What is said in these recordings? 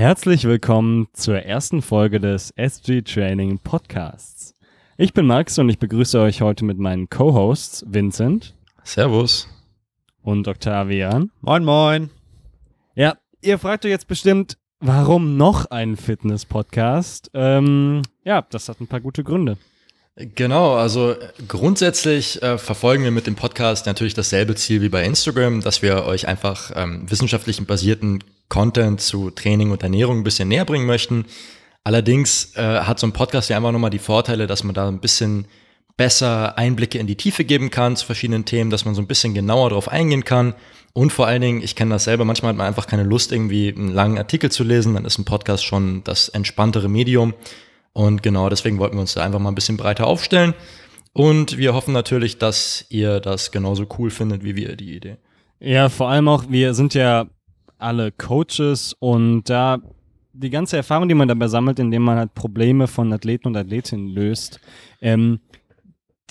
Herzlich willkommen zur ersten Folge des SG Training Podcasts. Ich bin Max und ich begrüße euch heute mit meinen Co-Hosts Vincent. Servus. Und Octavian. Moin, moin. Ja, ihr fragt euch jetzt bestimmt, warum noch ein Fitness-Podcast? Ähm, ja, das hat ein paar gute Gründe. Genau, also grundsätzlich äh, verfolgen wir mit dem Podcast natürlich dasselbe Ziel wie bei Instagram, dass wir euch einfach ähm, wissenschaftlich basierten Content zu Training und Ernährung ein bisschen näher bringen möchten. Allerdings äh, hat so ein Podcast ja einfach nochmal die Vorteile, dass man da ein bisschen besser Einblicke in die Tiefe geben kann zu verschiedenen Themen, dass man so ein bisschen genauer drauf eingehen kann. Und vor allen Dingen, ich kenne das selber, manchmal hat man einfach keine Lust, irgendwie einen langen Artikel zu lesen, dann ist ein Podcast schon das entspanntere Medium. Und genau deswegen wollten wir uns da einfach mal ein bisschen breiter aufstellen. Und wir hoffen natürlich, dass ihr das genauso cool findet wie wir, die Idee. Ja, vor allem auch, wir sind ja alle Coaches und da die ganze Erfahrung, die man dabei sammelt, indem man halt Probleme von Athleten und Athletinnen löst, ähm,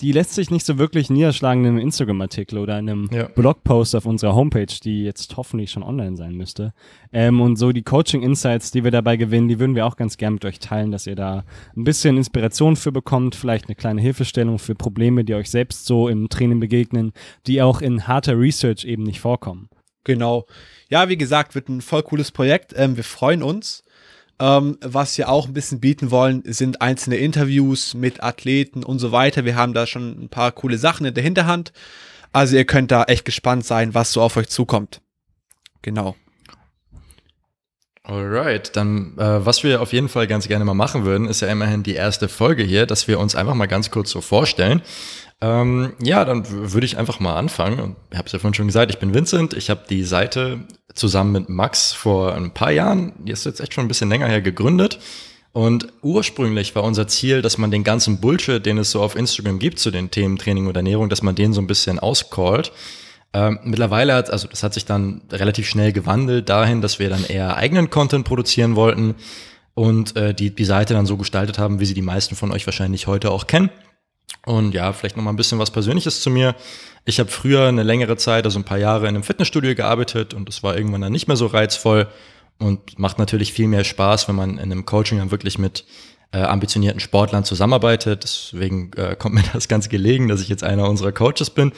die lässt sich nicht so wirklich niederschlagen in einem Instagram-Artikel oder einem ja. Blogpost auf unserer Homepage, die jetzt hoffentlich schon online sein müsste. Ähm, und so die Coaching-Insights, die wir dabei gewinnen, die würden wir auch ganz gern mit euch teilen, dass ihr da ein bisschen Inspiration für bekommt, vielleicht eine kleine Hilfestellung für Probleme, die euch selbst so im Training begegnen, die auch in harter Research eben nicht vorkommen. Genau. Ja, wie gesagt, wird ein voll cooles Projekt. Ähm, wir freuen uns. Ähm, was wir auch ein bisschen bieten wollen, sind einzelne Interviews mit Athleten und so weiter. Wir haben da schon ein paar coole Sachen in der Hinterhand. Also ihr könnt da echt gespannt sein, was so auf euch zukommt. Genau. Alright, dann äh, was wir auf jeden Fall ganz gerne mal machen würden, ist ja immerhin die erste Folge hier, dass wir uns einfach mal ganz kurz so vorstellen. Ähm, ja, dann würde ich einfach mal anfangen. Ich habe es ja vorhin schon gesagt, ich bin Vincent. Ich habe die Seite zusammen mit Max vor ein paar Jahren, die ist jetzt echt schon ein bisschen länger her, gegründet. Und ursprünglich war unser Ziel, dass man den ganzen Bullshit, den es so auf Instagram gibt zu den Themen Training und Ernährung, dass man den so ein bisschen auscallt. Ähm, mittlerweile hat, also das hat sich dann relativ schnell gewandelt dahin, dass wir dann eher eigenen Content produzieren wollten und äh, die, die Seite dann so gestaltet haben, wie sie die meisten von euch wahrscheinlich heute auch kennen. Und ja, vielleicht noch mal ein bisschen was Persönliches zu mir. Ich habe früher eine längere Zeit, also ein paar Jahre in einem Fitnessstudio gearbeitet und das war irgendwann dann nicht mehr so reizvoll und macht natürlich viel mehr Spaß, wenn man in einem Coaching dann wirklich mit äh, ambitionierten Sportlern zusammenarbeitet. Deswegen äh, kommt mir das ganz gelegen, dass ich jetzt einer unserer Coaches bin.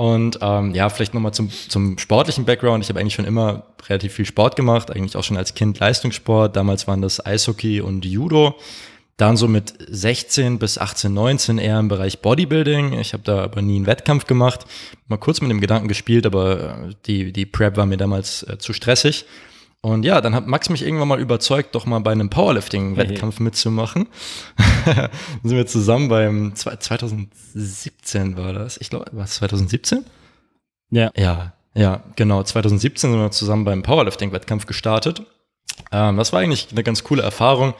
Und ähm, ja, vielleicht nochmal zum, zum sportlichen Background. Ich habe eigentlich schon immer relativ viel Sport gemacht, eigentlich auch schon als Kind Leistungssport. Damals waren das Eishockey und Judo. Dann so mit 16 bis 18, 19 eher im Bereich Bodybuilding. Ich habe da aber nie einen Wettkampf gemacht. Mal kurz mit dem Gedanken gespielt, aber äh, die, die Prep war mir damals äh, zu stressig. Und ja, dann hat Max mich irgendwann mal überzeugt, doch mal bei einem Powerlifting-Wettkampf hey. mitzumachen. dann sind wir zusammen beim 2017 war das. Ich glaube, war es 2017? Ja. Ja, ja, genau. 2017 sind wir zusammen beim Powerlifting-Wettkampf gestartet. Ähm, das war eigentlich eine ganz coole Erfahrung.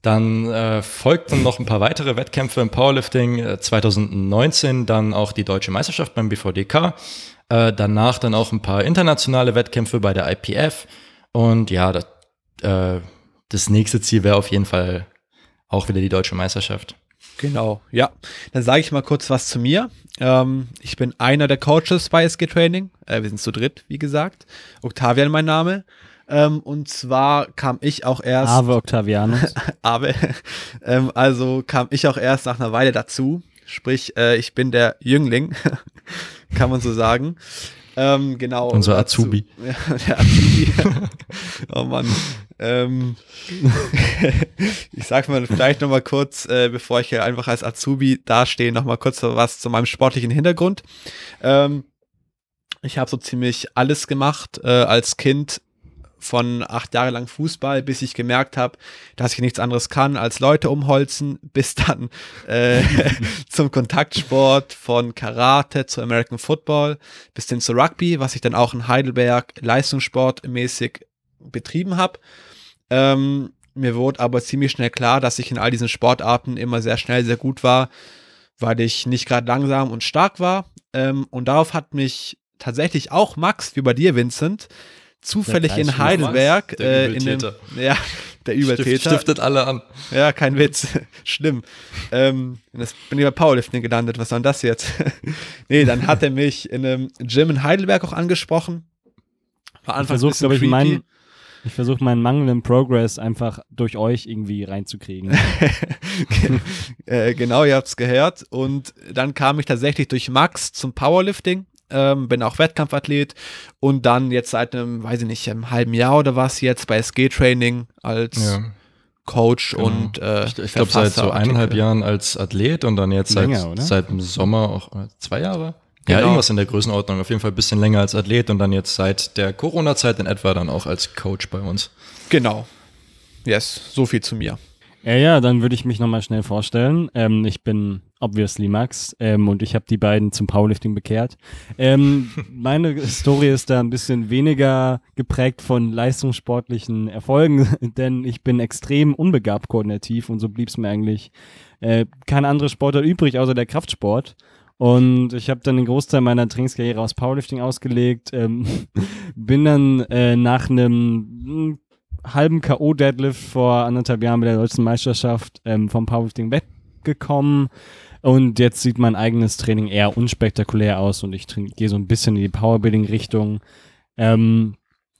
Dann äh, folgten noch ein paar weitere Wettkämpfe im Powerlifting. Äh, 2019 dann auch die deutsche Meisterschaft beim BVDK. Äh, danach dann auch ein paar internationale Wettkämpfe bei der IPF. Und ja, das, äh, das nächste Ziel wäre auf jeden Fall auch wieder die deutsche Meisterschaft. Genau, ja. Dann sage ich mal kurz was zu mir. Ähm, ich bin einer der Coaches bei SG Training. Äh, wir sind zu dritt, wie gesagt. Octavian mein Name. Ähm, und zwar kam ich auch erst. Ave Octavianus. Ave. ähm, also kam ich auch erst nach einer Weile dazu. Sprich, äh, ich bin der Jüngling, kann man so sagen. Ähm, genau. Unser Azubi. Ja, der Azubi. oh Mann. Ähm, ich sag mal vielleicht noch mal kurz, äh, bevor ich hier einfach als Azubi dastehe, noch mal kurz was zu meinem sportlichen Hintergrund. Ähm, ich habe so ziemlich alles gemacht äh, als Kind von acht Jahre lang Fußball, bis ich gemerkt habe, dass ich nichts anderes kann als Leute umholzen, bis dann äh, zum Kontaktsport von Karate zu American Football, bis hin zu Rugby, was ich dann auch in Heidelberg leistungssportmäßig betrieben habe. Ähm, mir wurde aber ziemlich schnell klar, dass ich in all diesen Sportarten immer sehr schnell, sehr gut war, weil ich nicht gerade langsam und stark war. Ähm, und darauf hat mich tatsächlich auch Max, wie bei dir, Vincent, zufällig in Heidelberg, äh, in dem, ja, der Übeltäter. Stiftet alle an. Ja, kein Witz. Schlimm. Ähm, das bin ich bei Powerlifting gelandet. Was war denn das jetzt? nee, dann hat er mich in einem Gym in Heidelberg auch angesprochen. War ich versuche, glaube ich, meinen ich versuche meinen mangelnden Progress einfach durch euch irgendwie reinzukriegen. äh, genau, ihr habt es gehört. Und dann kam ich tatsächlich durch Max zum Powerlifting. Ähm, bin auch Wettkampfathlet und dann jetzt seit einem, weiß ich nicht, einem halben Jahr oder was jetzt bei SG-Training als ja. Coach genau. und äh, ich, ich glaube seit so eineinhalb Jahren als Athlet und dann jetzt Länger, seit, seit dem Sommer auch zwei Jahre. Ja, genau. irgendwas in der Größenordnung. Auf jeden Fall ein bisschen länger als Athlet und dann jetzt seit der Corona-Zeit in etwa dann auch als Coach bei uns. Genau. Yes, so viel zu mir. Ja, ja, dann würde ich mich nochmal schnell vorstellen. Ähm, ich bin obviously Max ähm, und ich habe die beiden zum Powerlifting bekehrt. Ähm, meine Story ist da ein bisschen weniger geprägt von leistungssportlichen Erfolgen, denn ich bin extrem unbegabt koordinativ und so blieb es mir eigentlich äh, kein anderer Sportler übrig, außer der Kraftsport. Und ich habe dann den Großteil meiner Trainingskarriere aus Powerlifting ausgelegt, ähm, bin dann äh, nach einem hm, halben K.O.-Deadlift vor anderthalb Jahren bei der deutschen Meisterschaft ähm, vom Powerlifting weggekommen. Und jetzt sieht mein eigenes Training eher unspektakulär aus und ich gehe so ein bisschen in die Powerbuilding-Richtung. Ähm,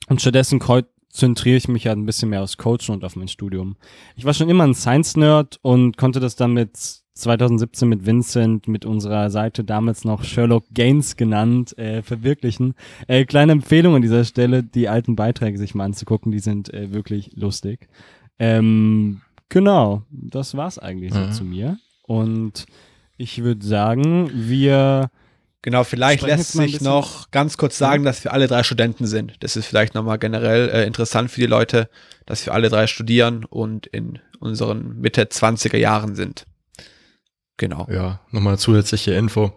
und stattdessen konzentriere ich mich halt ein bisschen mehr aufs Coachen und auf mein Studium. Ich war schon immer ein Science-Nerd und konnte das damit 2017 mit Vincent, mit unserer Seite damals noch Sherlock Gaines genannt, äh, verwirklichen. Äh, kleine Empfehlung an dieser Stelle, die alten Beiträge sich mal anzugucken, die sind äh, wirklich lustig. Ähm, genau, das war's eigentlich mhm. so zu mir. Und ich würde sagen, wir Genau, vielleicht lässt sich noch ganz kurz sagen, dass wir alle drei Studenten sind. Das ist vielleicht nochmal generell äh, interessant für die Leute, dass wir alle drei studieren und in unseren Mitte 20er Jahren sind. Genau. Ja, nochmal zusätzliche Info.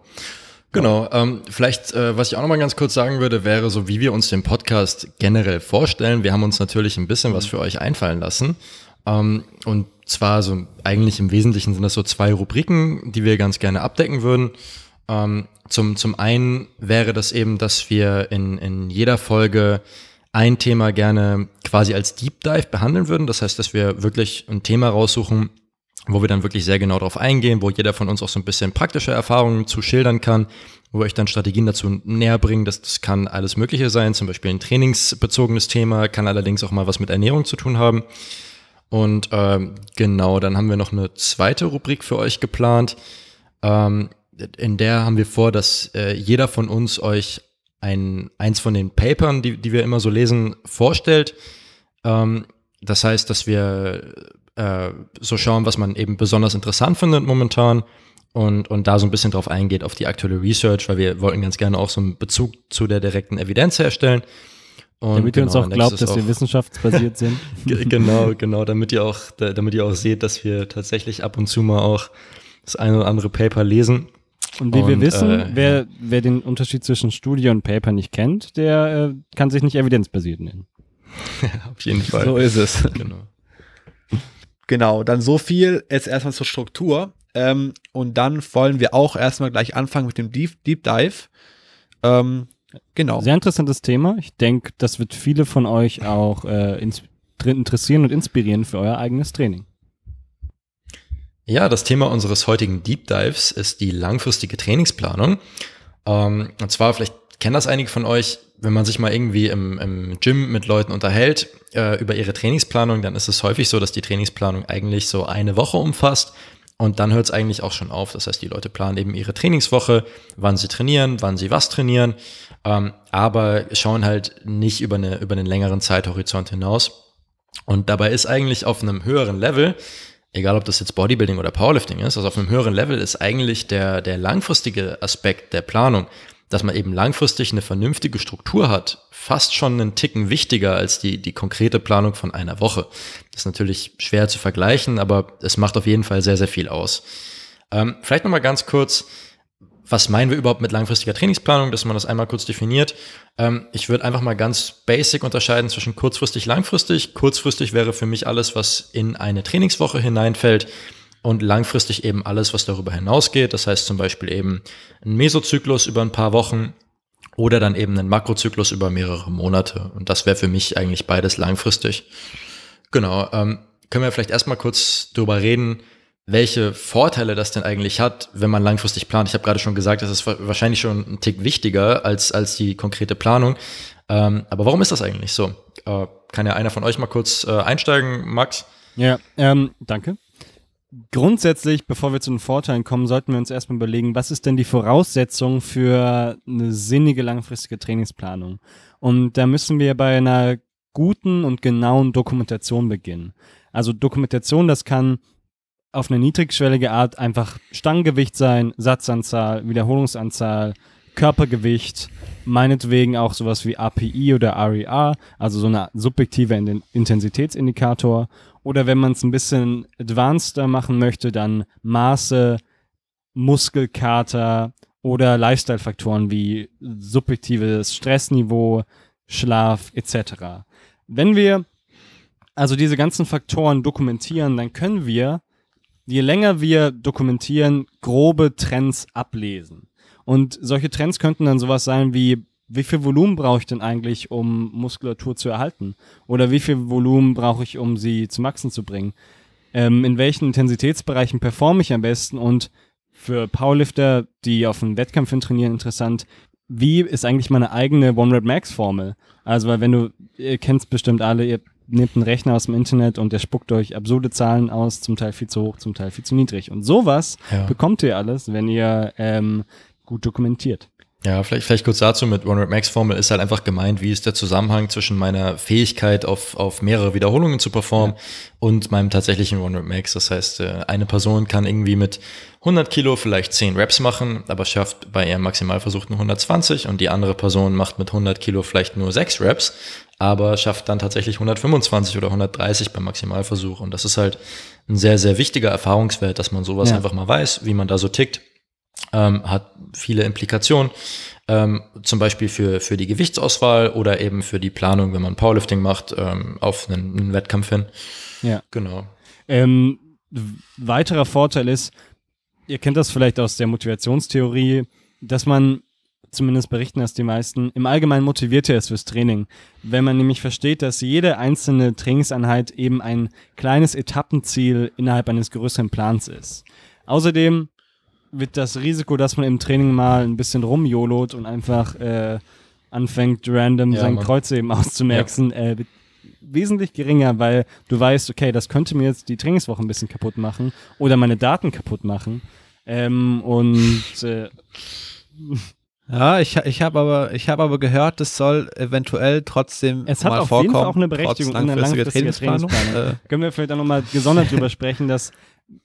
Genau, ähm, vielleicht, äh, was ich auch nochmal ganz kurz sagen würde, wäre so, wie wir uns den Podcast generell vorstellen. Wir haben uns natürlich ein bisschen was für euch einfallen lassen. Ähm, und zwar so, eigentlich im Wesentlichen sind das so zwei Rubriken, die wir ganz gerne abdecken würden. Ähm, zum, zum einen wäre das eben, dass wir in, in jeder Folge ein Thema gerne quasi als Deep Dive behandeln würden. Das heißt, dass wir wirklich ein Thema raussuchen, wo wir dann wirklich sehr genau darauf eingehen, wo jeder von uns auch so ein bisschen praktische Erfahrungen zu schildern kann, wo wir euch dann Strategien dazu näher bringen. Das, das kann alles Mögliche sein, zum Beispiel ein trainingsbezogenes Thema, kann allerdings auch mal was mit Ernährung zu tun haben. Und ähm, genau, dann haben wir noch eine zweite Rubrik für euch geplant. Ähm, in der haben wir vor, dass äh, jeder von uns euch ein, eins von den Papern, die, die wir immer so lesen, vorstellt. Ähm, das heißt, dass wir äh, so schauen, was man eben besonders interessant findet momentan und, und da so ein bisschen drauf eingeht auf die aktuelle Research, weil wir wollten ganz gerne auch so einen Bezug zu der direkten Evidenz herstellen. Und damit ihr uns genau, auch glaubt, dass wir wissenschaftsbasiert sind. genau, genau, damit ihr auch, damit ihr auch seht, dass wir tatsächlich ab und zu mal auch das eine oder andere Paper lesen. Und wie und, wir wissen, äh, wer, wer den Unterschied zwischen Studie und Paper nicht kennt, der äh, kann sich nicht evidenzbasiert nennen. ja, auf jeden Fall. So ist es. Genau. Genau, dann so viel jetzt erstmal zur Struktur. Ähm, und dann wollen wir auch erstmal gleich anfangen mit dem Deep, Deep Dive. Ähm, genau. Sehr interessantes Thema. Ich denke, das wird viele von euch auch äh, interessieren und inspirieren für euer eigenes Training. Ja, das Thema unseres heutigen Deep Dives ist die langfristige Trainingsplanung. Ähm, und zwar, vielleicht kennen das einige von euch, wenn man sich mal irgendwie im, im Gym mit Leuten unterhält äh, über ihre Trainingsplanung, dann ist es häufig so, dass die Trainingsplanung eigentlich so eine Woche umfasst und dann hört es eigentlich auch schon auf. Das heißt, die Leute planen eben ihre Trainingswoche, wann sie trainieren, wann sie was trainieren, ähm, aber schauen halt nicht über, eine, über einen längeren Zeithorizont hinaus. Und dabei ist eigentlich auf einem höheren Level, egal ob das jetzt Bodybuilding oder Powerlifting ist, also auf einem höheren Level ist eigentlich der, der langfristige Aspekt der Planung dass man eben langfristig eine vernünftige Struktur hat, fast schon einen Ticken wichtiger als die, die konkrete Planung von einer Woche. Das ist natürlich schwer zu vergleichen, aber es macht auf jeden Fall sehr, sehr viel aus. Ähm, vielleicht nochmal ganz kurz, was meinen wir überhaupt mit langfristiger Trainingsplanung, dass man das einmal kurz definiert. Ähm, ich würde einfach mal ganz basic unterscheiden zwischen kurzfristig, langfristig. Kurzfristig wäre für mich alles, was in eine Trainingswoche hineinfällt und langfristig eben alles, was darüber hinausgeht. Das heißt zum Beispiel eben ein Mesozyklus über ein paar Wochen oder dann eben einen Makrozyklus über mehrere Monate. Und das wäre für mich eigentlich beides langfristig. Genau. Ähm, können wir vielleicht erstmal kurz drüber reden, welche Vorteile das denn eigentlich hat, wenn man langfristig plant. Ich habe gerade schon gesagt, das ist wahrscheinlich schon ein Tick wichtiger als, als die konkrete Planung. Ähm, aber warum ist das eigentlich so? Äh, kann ja einer von euch mal kurz äh, einsteigen, Max? Ja, ähm, danke. Grundsätzlich, bevor wir zu den Vorteilen kommen, sollten wir uns erstmal überlegen, was ist denn die Voraussetzung für eine sinnige langfristige Trainingsplanung? Und da müssen wir bei einer guten und genauen Dokumentation beginnen. Also Dokumentation, das kann auf eine niedrigschwellige Art einfach Stangengewicht sein, Satzanzahl, Wiederholungsanzahl, Körpergewicht, meinetwegen auch sowas wie API oder RER, e also so eine subjektive Intensitätsindikator. Oder wenn man es ein bisschen advanceder machen möchte, dann Maße, Muskelkater oder Lifestyle-Faktoren wie subjektives Stressniveau, Schlaf etc. Wenn wir also diese ganzen Faktoren dokumentieren, dann können wir, je länger wir dokumentieren, grobe Trends ablesen. Und solche Trends könnten dann sowas sein wie, wie viel Volumen brauche ich denn eigentlich, um Muskulatur zu erhalten? Oder wie viel Volumen brauche ich, um sie zum Wachsen zu bringen? Ähm, in welchen Intensitätsbereichen performe ich am besten? Und für Powerlifter, die auf einen Wettkampf hin trainieren, interessant, wie ist eigentlich meine eigene One-Rep-Max-Formel? Also, weil wenn du, ihr kennt es bestimmt alle, ihr nehmt einen Rechner aus dem Internet und der spuckt euch absurde Zahlen aus, zum Teil viel zu hoch, zum Teil viel zu niedrig. Und sowas ja. bekommt ihr alles, wenn ihr ähm, gut dokumentiert. Ja, vielleicht, vielleicht kurz dazu mit One Rep Max Formel ist halt einfach gemeint, wie ist der Zusammenhang zwischen meiner Fähigkeit auf, auf mehrere Wiederholungen zu performen ja. und meinem tatsächlichen One Rep Max. Das heißt, äh, eine Person kann irgendwie mit 100 Kilo vielleicht 10 Reps machen, aber schafft bei ihrem Maximalversuch nur 120 und die andere Person macht mit 100 Kilo vielleicht nur 6 Reps, aber schafft dann tatsächlich 125 oder 130 beim Maximalversuch. Und das ist halt ein sehr, sehr wichtiger Erfahrungswert, dass man sowas ja. einfach mal weiß, wie man da so tickt ähm, hat viele Implikationen, ähm, zum Beispiel für, für die Gewichtsauswahl oder eben für die Planung, wenn man Powerlifting macht, ähm, auf einen, einen, Wettkampf hin. Ja. Genau. Ähm, weiterer Vorteil ist, ihr kennt das vielleicht aus der Motivationstheorie, dass man zumindest berichten das die meisten, im Allgemeinen motivierter ist fürs Training. Wenn man nämlich versteht, dass jede einzelne Trainingseinheit eben ein kleines Etappenziel innerhalb eines größeren Plans ist. Außerdem wird das Risiko, dass man im Training mal ein bisschen rumjolot und einfach äh, anfängt, random ja, sein Mann. Kreuz eben auszumerken, ja. äh, wesentlich geringer, weil du weißt, okay, das könnte mir jetzt die Trainingswoche ein bisschen kaputt machen oder meine Daten kaputt machen. Ähm, und äh, ja, ich, ich habe aber, hab aber gehört, das soll eventuell trotzdem es hat mal auf vorkommen. Jeden Fall auch eine Berechtigung in der langfristigen Trainingsplanung. Trainingsplanung. Äh. Können wir vielleicht auch nochmal gesondert drüber sprechen, dass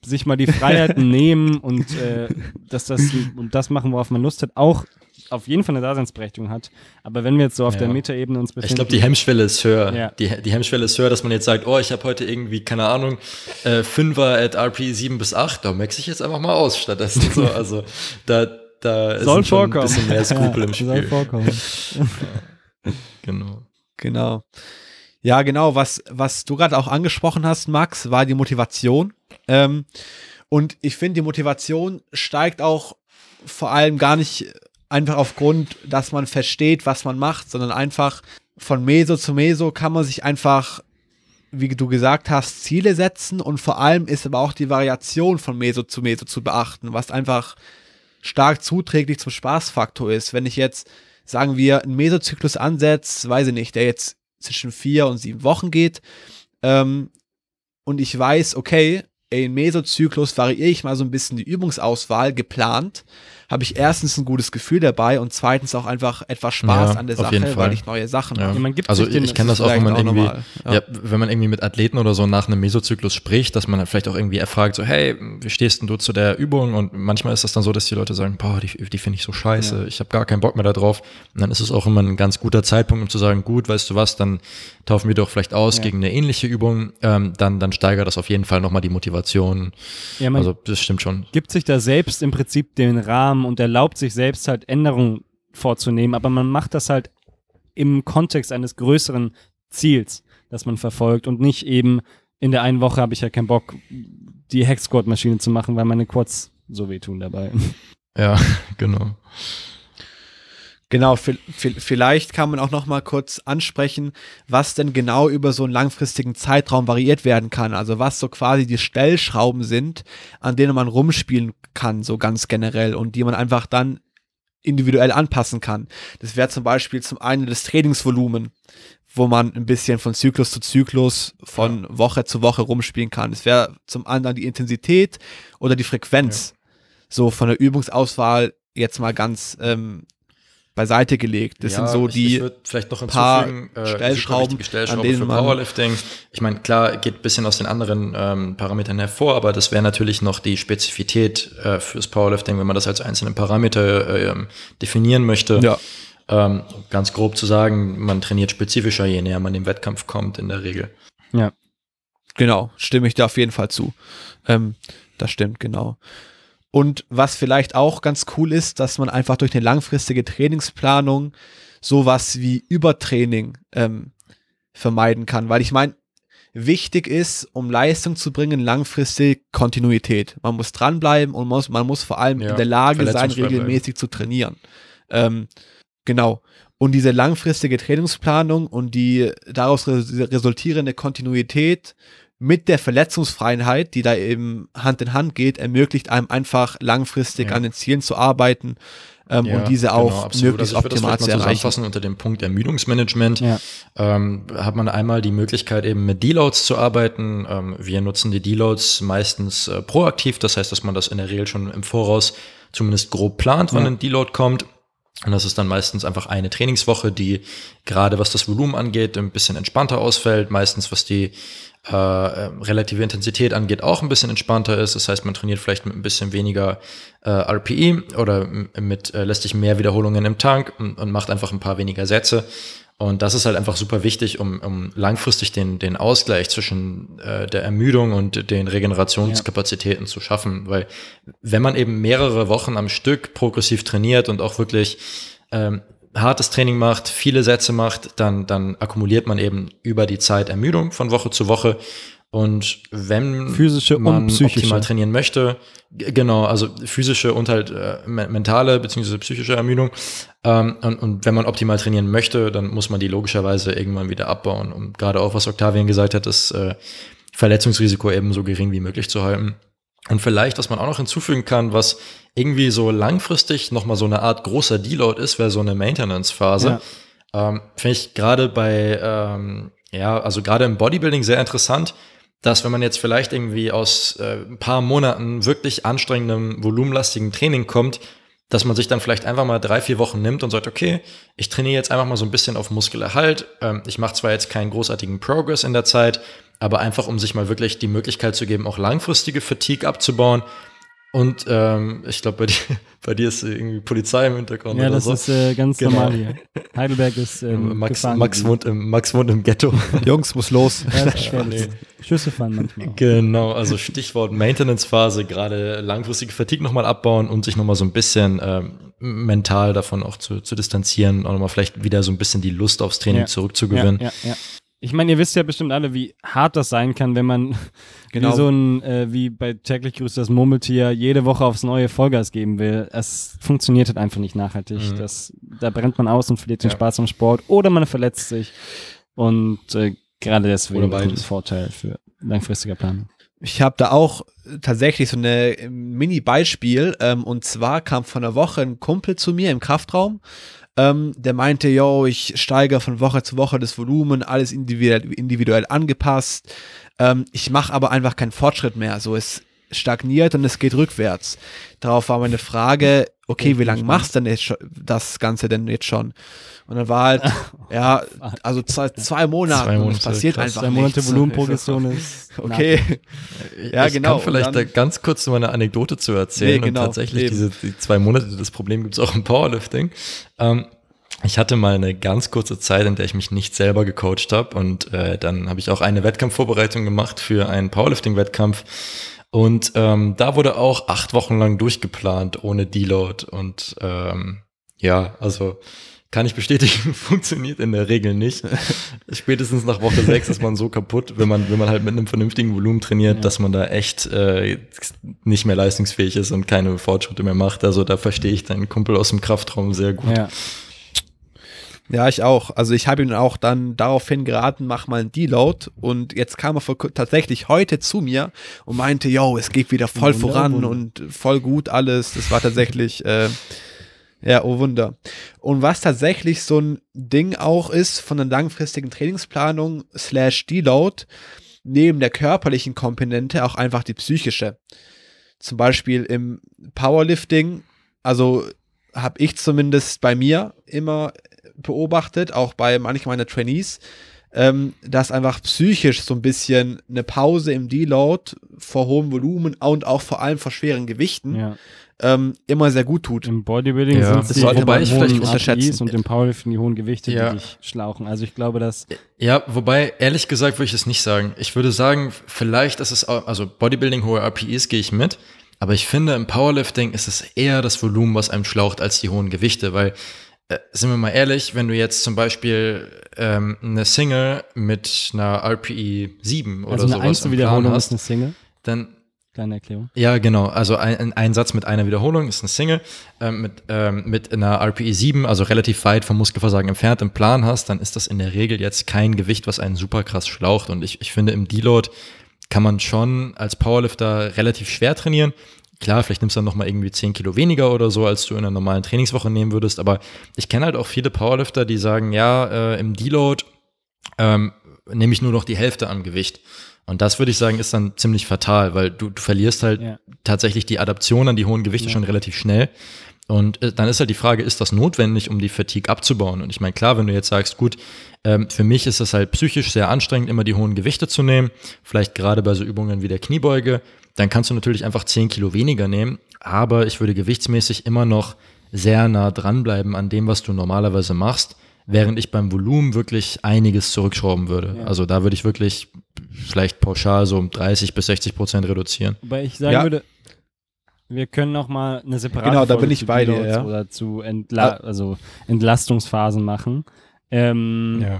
sich mal die Freiheiten nehmen und äh, dass das und das machen, worauf man Lust hat, auch auf jeden Fall eine Daseinsberechtigung hat. Aber wenn wir jetzt so auf ja. der Metaebene uns befinden. Ich glaube, die Hemmschwelle ist höher. Ja. Die, die Hemmschwelle ist höher, dass man jetzt sagt, oh, ich habe heute irgendwie, keine Ahnung, äh, Fünfer at RP 7 bis 8, da max ich jetzt einfach mal aus stattdessen. So, also da, da Soll ist schon ein bisschen mehr Skrupel im Spiel. Soll vorkommen. ja. Genau. Genau. Ja, genau. Was, was du gerade auch angesprochen hast, Max, war die Motivation. Ähm, und ich finde, die Motivation steigt auch vor allem gar nicht einfach aufgrund, dass man versteht, was man macht, sondern einfach von Meso zu Meso kann man sich einfach, wie du gesagt hast, Ziele setzen und vor allem ist aber auch die Variation von Meso zu Meso zu beachten, was einfach stark zuträglich zum Spaßfaktor ist. Wenn ich jetzt, sagen wir, einen Mesozyklus ansetze, weiß ich nicht, der jetzt zwischen vier und sieben Wochen geht. Ähm, und ich weiß, okay, im Mesozyklus variiere ich mal so ein bisschen die Übungsauswahl geplant habe ich erstens ein gutes Gefühl dabei und zweitens auch einfach etwas Spaß ja, an der Sache, weil ich neue Sachen ja. habe. also ich, ich kenne das auch, wenn man irgendwie, ja. wenn man irgendwie mit Athleten oder so nach einem Mesozyklus spricht, dass man dann vielleicht auch irgendwie erfragt, so hey, wie stehst denn du zu der Übung? Und manchmal ist das dann so, dass die Leute sagen, boah, die, die finde ich so scheiße, ich habe gar keinen Bock mehr darauf. Und dann ist es auch immer ein ganz guter Zeitpunkt, um zu sagen, gut, weißt du was, dann taufen wir doch vielleicht aus gegen eine ähnliche Übung, ähm, dann, dann steigert das auf jeden Fall nochmal die Motivation. Ja, also das stimmt schon. Gibt sich da selbst im Prinzip den Rahmen Rahmen und erlaubt sich selbst halt Änderungen vorzunehmen, aber man macht das halt im Kontext eines größeren Ziels, das man verfolgt und nicht eben in der einen Woche habe ich ja keinen Bock, die Hex-Squad-Maschine zu machen, weil meine Quads so wehtun dabei. Ja, genau. Genau, vielleicht kann man auch noch mal kurz ansprechen, was denn genau über so einen langfristigen Zeitraum variiert werden kann. Also was so quasi die Stellschrauben sind, an denen man rumspielen kann, so ganz generell und die man einfach dann individuell anpassen kann. Das wäre zum Beispiel zum einen das Trainingsvolumen, wo man ein bisschen von Zyklus zu Zyklus, von ja. Woche zu Woche rumspielen kann. Es wäre zum anderen die Intensität oder die Frequenz. Ja. So von der Übungsauswahl jetzt mal ganz ähm, beiseite gelegt. Das ja, sind so die ich, vielleicht noch paar äh, Stellschrauben, Stellschrauben an denen für Powerlifting. Ich meine, klar, geht ein bisschen aus den anderen ähm, Parametern hervor, aber das wäre natürlich noch die Spezifität äh, fürs Powerlifting, wenn man das als einzelnen Parameter äh, definieren möchte. Ja. Ähm, ganz grob zu sagen, man trainiert spezifischer, je näher man dem Wettkampf kommt, in der Regel. Ja. Genau, stimme ich da auf jeden Fall zu. Ähm, das stimmt, genau. Und was vielleicht auch ganz cool ist, dass man einfach durch eine langfristige Trainingsplanung sowas wie Übertraining ähm, vermeiden kann. Weil ich meine, wichtig ist, um Leistung zu bringen, langfristig Kontinuität. Man muss dranbleiben und muss, man muss vor allem ja, in der Lage sein, regelmäßig zu trainieren. Ähm, genau. Und diese langfristige Trainingsplanung und die daraus resultierende Kontinuität mit der Verletzungsfreiheit, die da eben Hand in Hand geht, ermöglicht einem einfach langfristig ja. an den Zielen zu arbeiten ähm, ja, und diese genau, auch absolut. möglichst also optimal zu erreichen. Unter dem Punkt Ermüdungsmanagement ja. ähm, hat man einmal die Möglichkeit eben mit Deloads zu arbeiten. Ähm, wir nutzen die Deloads meistens äh, proaktiv, das heißt, dass man das in der Regel schon im Voraus zumindest grob plant, wann ein Deload kommt. Und das ist dann meistens einfach eine Trainingswoche, die gerade was das Volumen angeht, ein bisschen entspannter ausfällt. Meistens was die äh, relative Intensität angeht, auch ein bisschen entspannter ist. Das heißt, man trainiert vielleicht mit ein bisschen weniger äh, RPI oder mit äh, lässt sich mehr Wiederholungen im Tank und, und macht einfach ein paar weniger Sätze. Und das ist halt einfach super wichtig, um, um langfristig den, den Ausgleich zwischen äh, der Ermüdung und den Regenerationskapazitäten ja. zu schaffen. Weil wenn man eben mehrere Wochen am Stück progressiv trainiert und auch wirklich ähm, hartes Training macht, viele Sätze macht, dann, dann akkumuliert man eben über die Zeit Ermüdung von Woche zu Woche. Und wenn physische man optimal trainieren möchte, genau, also physische und halt äh, mentale bzw. psychische Ermüdung. Ähm, und, und wenn man optimal trainieren möchte, dann muss man die logischerweise irgendwann wieder abbauen. Und gerade auch, was Octavian gesagt hat, das äh, Verletzungsrisiko eben so gering wie möglich zu halten. Und vielleicht, was man auch noch hinzufügen kann, was irgendwie so langfristig nochmal so eine Art großer Deload ist, wäre so eine Maintenance-Phase. Ja. Ähm, Finde ich gerade bei, ähm, ja, also gerade im Bodybuilding sehr interessant, dass wenn man jetzt vielleicht irgendwie aus äh, ein paar Monaten wirklich anstrengendem, volumenlastigen Training kommt, dass man sich dann vielleicht einfach mal drei, vier Wochen nimmt und sagt, okay, ich trainiere jetzt einfach mal so ein bisschen auf Muskelerhalt. Ähm, ich mache zwar jetzt keinen großartigen Progress in der Zeit, aber einfach um sich mal wirklich die Möglichkeit zu geben, auch langfristige Fatigue abzubauen. Und ähm, ich glaube, bei dir, bei dir ist irgendwie Polizei im Hintergrund. Ja, oder das so. ist äh, ganz genau. normal hier. Heidelberg ist ähm, Max, Max, wohnt im, Max wohnt im Ghetto. Jungs, muss los. Ja, nee. Schüsse fahren manchmal. Auch. Genau, also Stichwort Maintenance-Phase, gerade langfristige Fatigue nochmal abbauen und sich nochmal so ein bisschen ähm, mental davon auch zu, zu distanzieren, auch nochmal vielleicht wieder so ein bisschen die Lust aufs Training ja. zurückzugewinnen. Ja, ja, ja. Ich meine, ihr wisst ja bestimmt alle, wie hart das sein kann, wenn man genau. wie so ein, äh, wie bei täglich grüßt das Murmeltier, jede Woche aufs neue Vollgas geben will. Es funktioniert halt einfach nicht nachhaltig. Mhm. Das, da brennt man aus und verliert den ja. Spaß am Sport oder man verletzt sich. Und äh, gerade deswegen ist ein Vorteil für langfristiger Planung. Ich habe da auch tatsächlich so eine Mini-Beispiel. Ähm, und zwar kam vor einer Woche ein Kumpel zu mir im Kraftraum ähm, der meinte, yo, ich steige von Woche zu Woche das Volumen, alles individuell, individuell angepasst. Ähm, ich mache aber einfach keinen Fortschritt mehr. So, es stagniert und es geht rückwärts. Darauf war meine Frage, okay, wie lange machst du denn jetzt das Ganze denn jetzt schon? Und dann war halt, ja, also zwei, zwei Monate, zwei Monate, es passiert krass. einfach Zwei Monate nichts. Volumenprogression ist. Okay. ja, ich genau. Ich kann vielleicht dann, da ganz kurz mal eine Anekdote zu erzählen. Nee, genau, und tatsächlich, diese die zwei Monate, das Problem gibt es auch im Powerlifting. Ähm, ich hatte mal eine ganz kurze Zeit, in der ich mich nicht selber gecoacht habe und äh, dann habe ich auch eine Wettkampfvorbereitung gemacht für einen Powerlifting-Wettkampf und ähm, da wurde auch acht Wochen lang durchgeplant ohne Deload und ähm, ja, also kann ich bestätigen, funktioniert in der Regel nicht. Spätestens nach Woche sechs ist man so kaputt, wenn man, wenn man halt mit einem vernünftigen Volumen trainiert, ja. dass man da echt äh, nicht mehr leistungsfähig ist und keine Fortschritte mehr macht. Also da verstehe ich deinen Kumpel aus dem Kraftraum sehr gut. Ja. Ja, ich auch. Also ich habe ihn auch dann daraufhin geraten, mach mal einen Deload und jetzt kam er vor, tatsächlich heute zu mir und meinte, yo, es geht wieder voll Wunder, voran Wunder. und voll gut alles. Das war tatsächlich, äh, ja, oh Wunder. Und was tatsächlich so ein Ding auch ist von einer langfristigen Trainingsplanung slash Deload, neben der körperlichen Komponente auch einfach die psychische. Zum Beispiel im Powerlifting, also habe ich zumindest bei mir immer beobachtet, auch bei manchen meiner Trainees, ähm, dass einfach psychisch so ein bisschen eine Pause im Deload vor hohem Volumen und auch vor allem vor schweren Gewichten Ja. ähm, immer sehr gut tut. Im Bodybuilding Ja, sind das es die sollte man hohen vielleicht unterschätzen. und im Powerlifting die hohen Gewichte, Ja. die dich schlauchen. Also ich glaube, dass Ja, wobei, ehrlich gesagt, würde ich es nicht sagen. Ich würde sagen, vielleicht ist es auch, also Bodybuilding, hohe RPEs gehe ich mit, aber ich finde, im Powerlifting ist es eher das Volumen, was einem schlaucht, als die hohen Gewichte, weil, äh, sind wir mal ehrlich, wenn du jetzt zum Beispiel ähm, eine Single mit einer RPE 7 oder also eine sowas Plan Einzelwiederholung ist hast, eine Single. dann Kleine Erklärung. ja, genau. Also ein, ein Satz mit einer Wiederholung ist ein Single. Ähm, mit, ähm, mit einer RPE 7, also relativ weit vom Muskelversagen entfernt im Plan hast, dann ist das in der Regel jetzt kein Gewicht, was einen super krass schlaucht. Und ich, ich finde, im Deload kann man schon als Powerlifter relativ schwer trainieren. Klar, vielleicht nimmst du dann nochmal irgendwie 10 Kilo weniger oder so, als du in einer normalen Trainingswoche nehmen würdest. Aber ich kenne halt auch viele Powerlifter, die sagen, ja, äh, im Deload ähm, nehme ich nur noch die Hälfte am Gewicht. Und das würde ich sagen, ist dann ziemlich fatal, weil du, du verlierst halt Ja. tatsächlich die Adaption an die hohen Gewichte Ja. schon relativ schnell. Und äh, dann ist halt die Frage, ist das notwendig, um die Fatigue abzubauen? Und ich meine, klar, wenn du jetzt sagst, gut, ähm, für mich ist es halt psychisch sehr anstrengend, immer die hohen Gewichte zu nehmen, vielleicht gerade bei so Übungen wie der Kniebeuge, dann kannst du natürlich einfach 10 Kilo weniger nehmen, aber ich würde gewichtsmäßig immer noch sehr nah dranbleiben an dem, was du normalerweise machst, während ich beim Volumen wirklich einiges zurückschrauben würde. Ja. Also da würde ich wirklich vielleicht pauschal so um 30 bis 60 Prozent reduzieren. Wobei ich sagen Ja. würde, wir können noch mal eine separate Genau, da Folge bin ich zu bei dir, ja. Oder zu Entla also Entlastungsphasen machen. Ähm, Ja.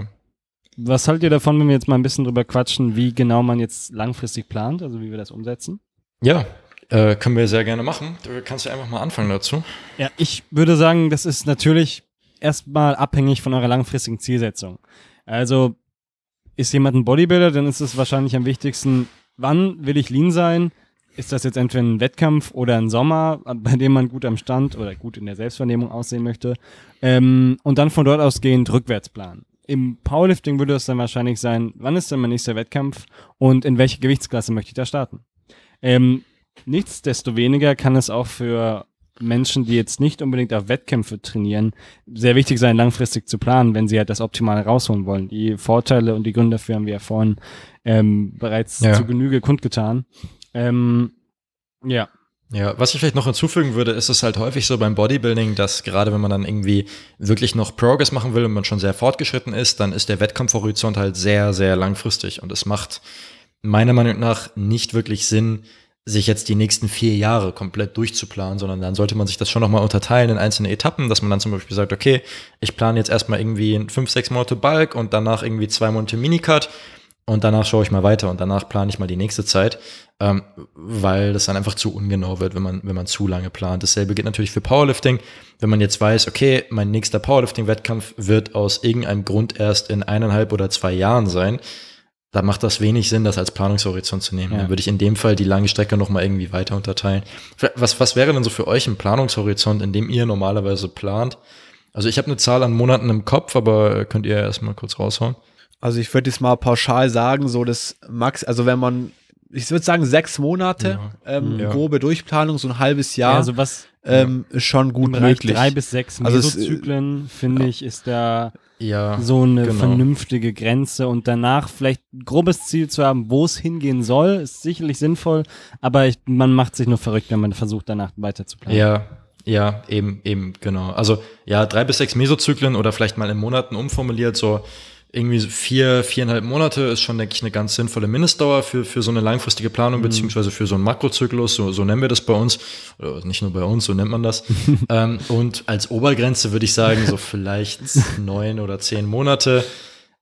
Was haltet ihr davon, wenn wir jetzt mal ein bisschen drüber quatschen, wie genau man jetzt langfristig plant, also wie wir das umsetzen? Ja, äh, können wir sehr gerne machen. Du kannst ja einfach mal anfangen dazu. Ja, ich würde sagen, das ist natürlich erstmal abhängig von eurer langfristigen Zielsetzung. Also ist jemand ein Bodybuilder, dann ist es wahrscheinlich am wichtigsten, wann will ich lean sein? Ist das jetzt entweder ein Wettkampf oder ein Sommer, bei dem man gut am Stand oder gut in der Selbstvernehmung aussehen möchte? Ähm, und dann von dort ausgehend rückwärts planen. Im Powerlifting würde es dann wahrscheinlich sein, wann ist denn mein nächster Wettkampf und in welche Gewichtsklasse möchte ich da starten? Ähm, nichtsdestoweniger kann es auch für Menschen, die jetzt nicht unbedingt auf Wettkämpfe trainieren, sehr wichtig sein, langfristig zu planen, wenn sie halt das Optimale rausholen wollen. Die Vorteile und die Gründe dafür haben wir ja vorhin ähm, bereits Ja. zu Genüge kundgetan. Ähm, ja, Ja, was ich vielleicht noch hinzufügen würde, ist es halt häufig so beim Bodybuilding, dass gerade wenn man dann irgendwie wirklich noch Progress machen will und man schon sehr fortgeschritten ist, dann ist der Wettkampfhorizont halt sehr, sehr langfristig. Und es macht meiner Meinung nach nicht wirklich Sinn, sich jetzt die nächsten vier Jahre komplett durchzuplanen, sondern dann sollte man sich das schon nochmal unterteilen in einzelne Etappen, dass man dann zum Beispiel sagt, okay, ich plane jetzt erstmal irgendwie fünf, sechs Monate Bulk und danach irgendwie zwei Monate Minicut und danach schaue ich mal weiter und danach plane ich mal die nächste Zeit, ähm, weil das dann einfach zu ungenau wird, wenn man, wenn man zu lange plant. Dasselbe gilt natürlich für Powerlifting. Wenn man jetzt weiß, okay, mein nächster Powerlifting-Wettkampf wird aus irgendeinem Grund erst in eineinhalb oder zwei Jahren sein, dann macht das wenig Sinn, das als Planungshorizont zu nehmen. Ja. Dann würde ich in dem Fall die lange Strecke nochmal irgendwie weiter unterteilen. Was, was wäre denn so für euch ein Planungshorizont, in dem ihr normalerweise plant? Also ich habe eine Zahl an Monaten im Kopf, aber könnt ihr erstmal kurz raushauen? Also ich würde jetzt mal pauschal sagen, so das Max, also wenn man, ich würde sagen sechs Monate, Ja. ähm, Ja. grobe Durchplanung, so ein halbes Jahr, also was ähm, ist schon gut möglich. drei bis sechs Also es, äh, Mesozyklen, finde ich, ist da Ja. so eine genau. vernünftige Grenze und danach vielleicht ein grobes Ziel zu haben, wo es hingehen soll, ist sicherlich sinnvoll, aber ich, man macht sich nur verrückt, wenn man versucht, danach weiter zu planen. Ja, ja, eben, eben, genau. Also ja, drei bis sechs Mesozyklen oder vielleicht mal in Monaten umformuliert, so irgendwie vier, viereinhalb Monate ist schon, denke ich, eine ganz sinnvolle Mindestdauer für, für so eine langfristige Planung, beziehungsweise für so einen Makrozyklus, so, so nennen wir das bei uns, oder nicht nur bei uns, so nennt man das. ähm, und als Obergrenze würde ich sagen, so vielleicht neun oder zehn Monate.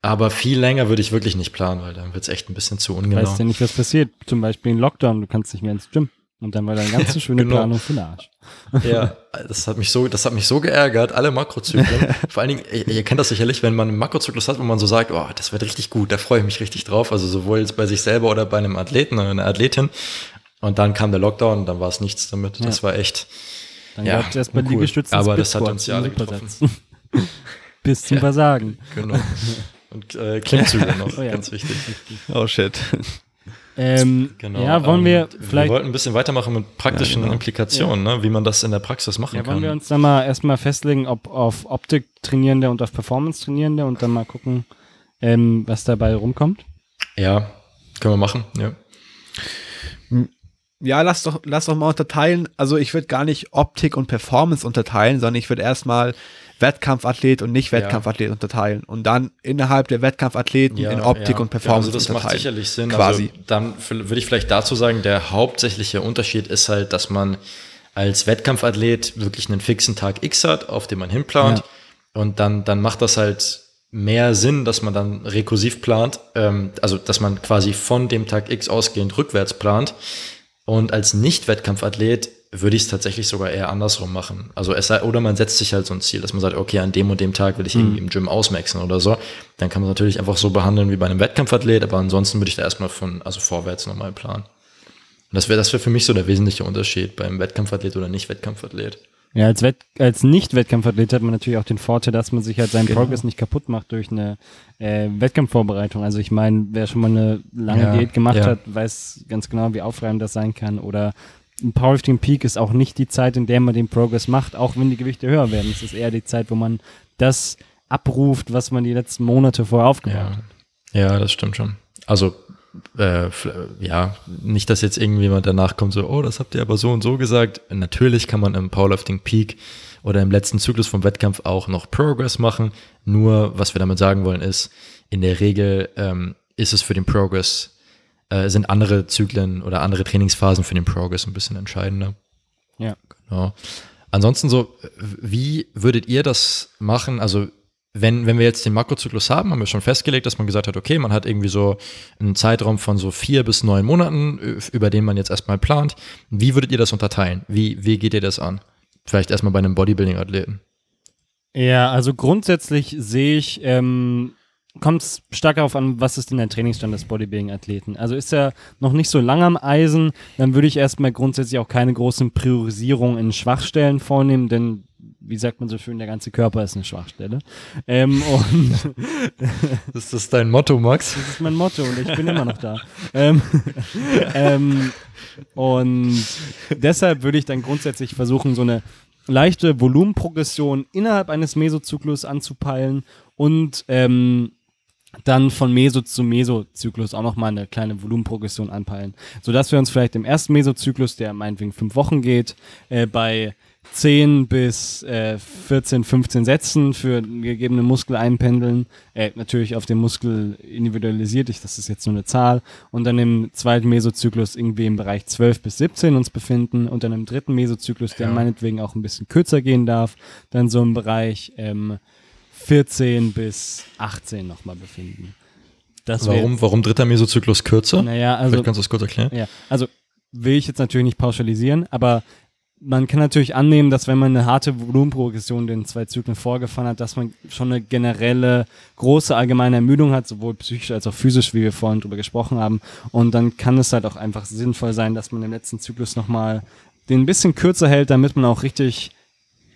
Aber viel länger würde ich wirklich nicht planen, weil dann wird es echt ein bisschen zu ungenau. Weißt ja nicht, was passiert. Zum Beispiel in Lockdown, du kannst nicht mehr ins Gym. Und dann war da eine ganz schöne Genau. Planung für den Arsch. Ja, das hat mich so, das hat mich so geärgert, alle Makrozyklen. Vor allen Dingen, ihr, ihr kennt das sicherlich, wenn man einen Makrozyklus hat, wo man so sagt, oh, das wird richtig gut, da freue ich mich richtig drauf. Also sowohl jetzt bei sich selber oder bei einem Athleten oder einer Athletin. Und dann kam der Lockdown und dann war es nichts damit. Das war echt. Dann Ja, gab es erst bei cool. Liegestützen Aber das hat uns ja alle Supersatz. Bis zum Versagen. Genau. Und äh, Klimmzüge noch, Oh ja. ganz wichtig. Oh shit. Ähm, Genau. Ja, wollen wir Ähm, vielleicht Wir wollten ein bisschen weitermachen mit praktischen Ja, genau. Implikationen, ne, wie man das in der Praxis machen Ja, kann. wollen wir uns dann mal erstmal festlegen, ob auf Optik trainierende und auf Performance trainierende und dann mal gucken, ähm, was dabei rumkommt? ja, können wir machen. Ja. Ja, lass doch, lass doch mal unterteilen. Also ich würde gar nicht Optik und Performance unterteilen, sondern ich würde erstmal Wettkampfathlet und Nicht-Wettkampfathlet unterteilen und dann innerhalb der Wettkampfathleten in Optik ja. und Performance Ja, also das macht unterteilen. sicherlich Sinn. Quasi. Also dann würde ich vielleicht dazu sagen, der hauptsächliche Unterschied ist halt, dass man als Wettkampfathlet wirklich einen fixen Tag X hat, auf den man hinplant. Und dann, dann macht das halt mehr Sinn, dass man dann rekursiv plant, ähm, also dass man quasi von dem Tag X ausgehend rückwärts plant. Und als Nicht-Wettkampfathlet würde ich es tatsächlich sogar eher andersrum machen. Also es sei, oder man setzt sich halt so ein Ziel, dass man sagt, okay, an dem und dem Tag will ich irgendwie im Gym ausmaxen oder so. Dann kann man es natürlich einfach so behandeln wie bei einem Wettkampfathlet, aber ansonsten würde ich da erstmal von, also vorwärts nochmal planen. Und das wäre das wäre für mich so der wesentliche Unterschied beim Wettkampfathlet oder Nicht-Wettkampfathlet. Ja, als, Wett als Nicht-Wettkampfathlet hat man natürlich auch den Vorteil, dass man sich halt seinen Genau. Progress nicht kaputt macht durch eine äh, Wettkampfvorbereitung. Also ich meine, wer schon mal eine lange Ja, Diät gemacht ja. hat, weiß ganz genau, wie aufreibend das sein kann. Oder ein Powerlifting Peak ist auch nicht die Zeit, in der man den Progress macht, auch wenn die Gewichte höher werden. Es ist eher die Zeit, wo man das abruft, was man die letzten Monate vorher aufgebaut Ja. hat. ja, das stimmt schon. Also, äh, ja, nicht, dass jetzt irgendjemand danach kommt, so, oh, das habt ihr aber so und so gesagt. Natürlich kann man im Powerlifting Peak oder im letzten Zyklus vom Wettkampf auch noch Progress machen. Nur, was wir damit sagen wollen, ist, in der Regel ähm, ist es für den Progress, äh, sind andere Zyklen oder andere Trainingsphasen für den Progress ein bisschen entscheidender. Ja. Genau. Ansonsten so, wie würdet ihr das machen? Also, wenn, wenn wir jetzt den Makrozyklus haben, haben wir schon festgelegt, dass man gesagt hat, okay, man hat irgendwie so einen Zeitraum von so vier bis neun Monaten, ö- über den man jetzt erstmal plant. Wie würdet ihr das unterteilen? Wie, wie geht ihr das an? Vielleicht erstmal bei einem Bodybuilding-Athleten. Ja, also grundsätzlich sehe ich, ähm, kommt es stark darauf an, was ist denn der Trainingsstand des Bodybuilding-Athleten. Also ist er noch nicht so lang am Eisen, dann würde ich erstmal grundsätzlich auch keine großen Priorisierungen in Schwachstellen vornehmen, denn wie sagt man so schön, der ganze Körper ist eine Schwachstelle. Ähm, und Ist das dein Motto, Max? das ist mein Motto und ich bin immer noch da. ähm, ähm, und deshalb würde ich dann grundsätzlich versuchen, so eine leichte Volumenprogression innerhalb eines Mesozyklus anzupeilen und ähm, dann von Meso zu Mesozyklus auch nochmal eine kleine Volumenprogression anpeilen. Sodass wir uns vielleicht im ersten Mesozyklus, der meinetwegen fünf Wochen geht, äh, bei 10 bis äh, 14, 15 Sätzen für einen gegebenen Muskel einpendeln. Äh, natürlich auf den Muskel individualisiert, ich, das ist jetzt nur eine Zahl. Und dann im zweiten Mesozyklus irgendwie im Bereich 12 bis 17 uns befinden. Und dann im dritten Mesozyklus, der Ja. meinetwegen auch ein bisschen kürzer gehen darf, dann so im Bereich ähm, 14 bis 18 nochmal befinden. Das Warum, warum dritter Mesozyklus kürzer? Naja, also Vielleicht kannst du das kurz erklären. ja, also will ich jetzt natürlich nicht pauschalisieren, aber man kann natürlich annehmen, dass wenn man eine harte Volumenprogression den zwei Zyklen vorgefahren hat, dass man schon eine generelle große allgemeine Ermüdung hat, sowohl psychisch als auch physisch, wie wir vorhin drüber gesprochen haben. Und dann kann es halt auch einfach sinnvoll sein, dass man im letzten Zyklus nochmal den ein bisschen kürzer hält, damit man auch richtig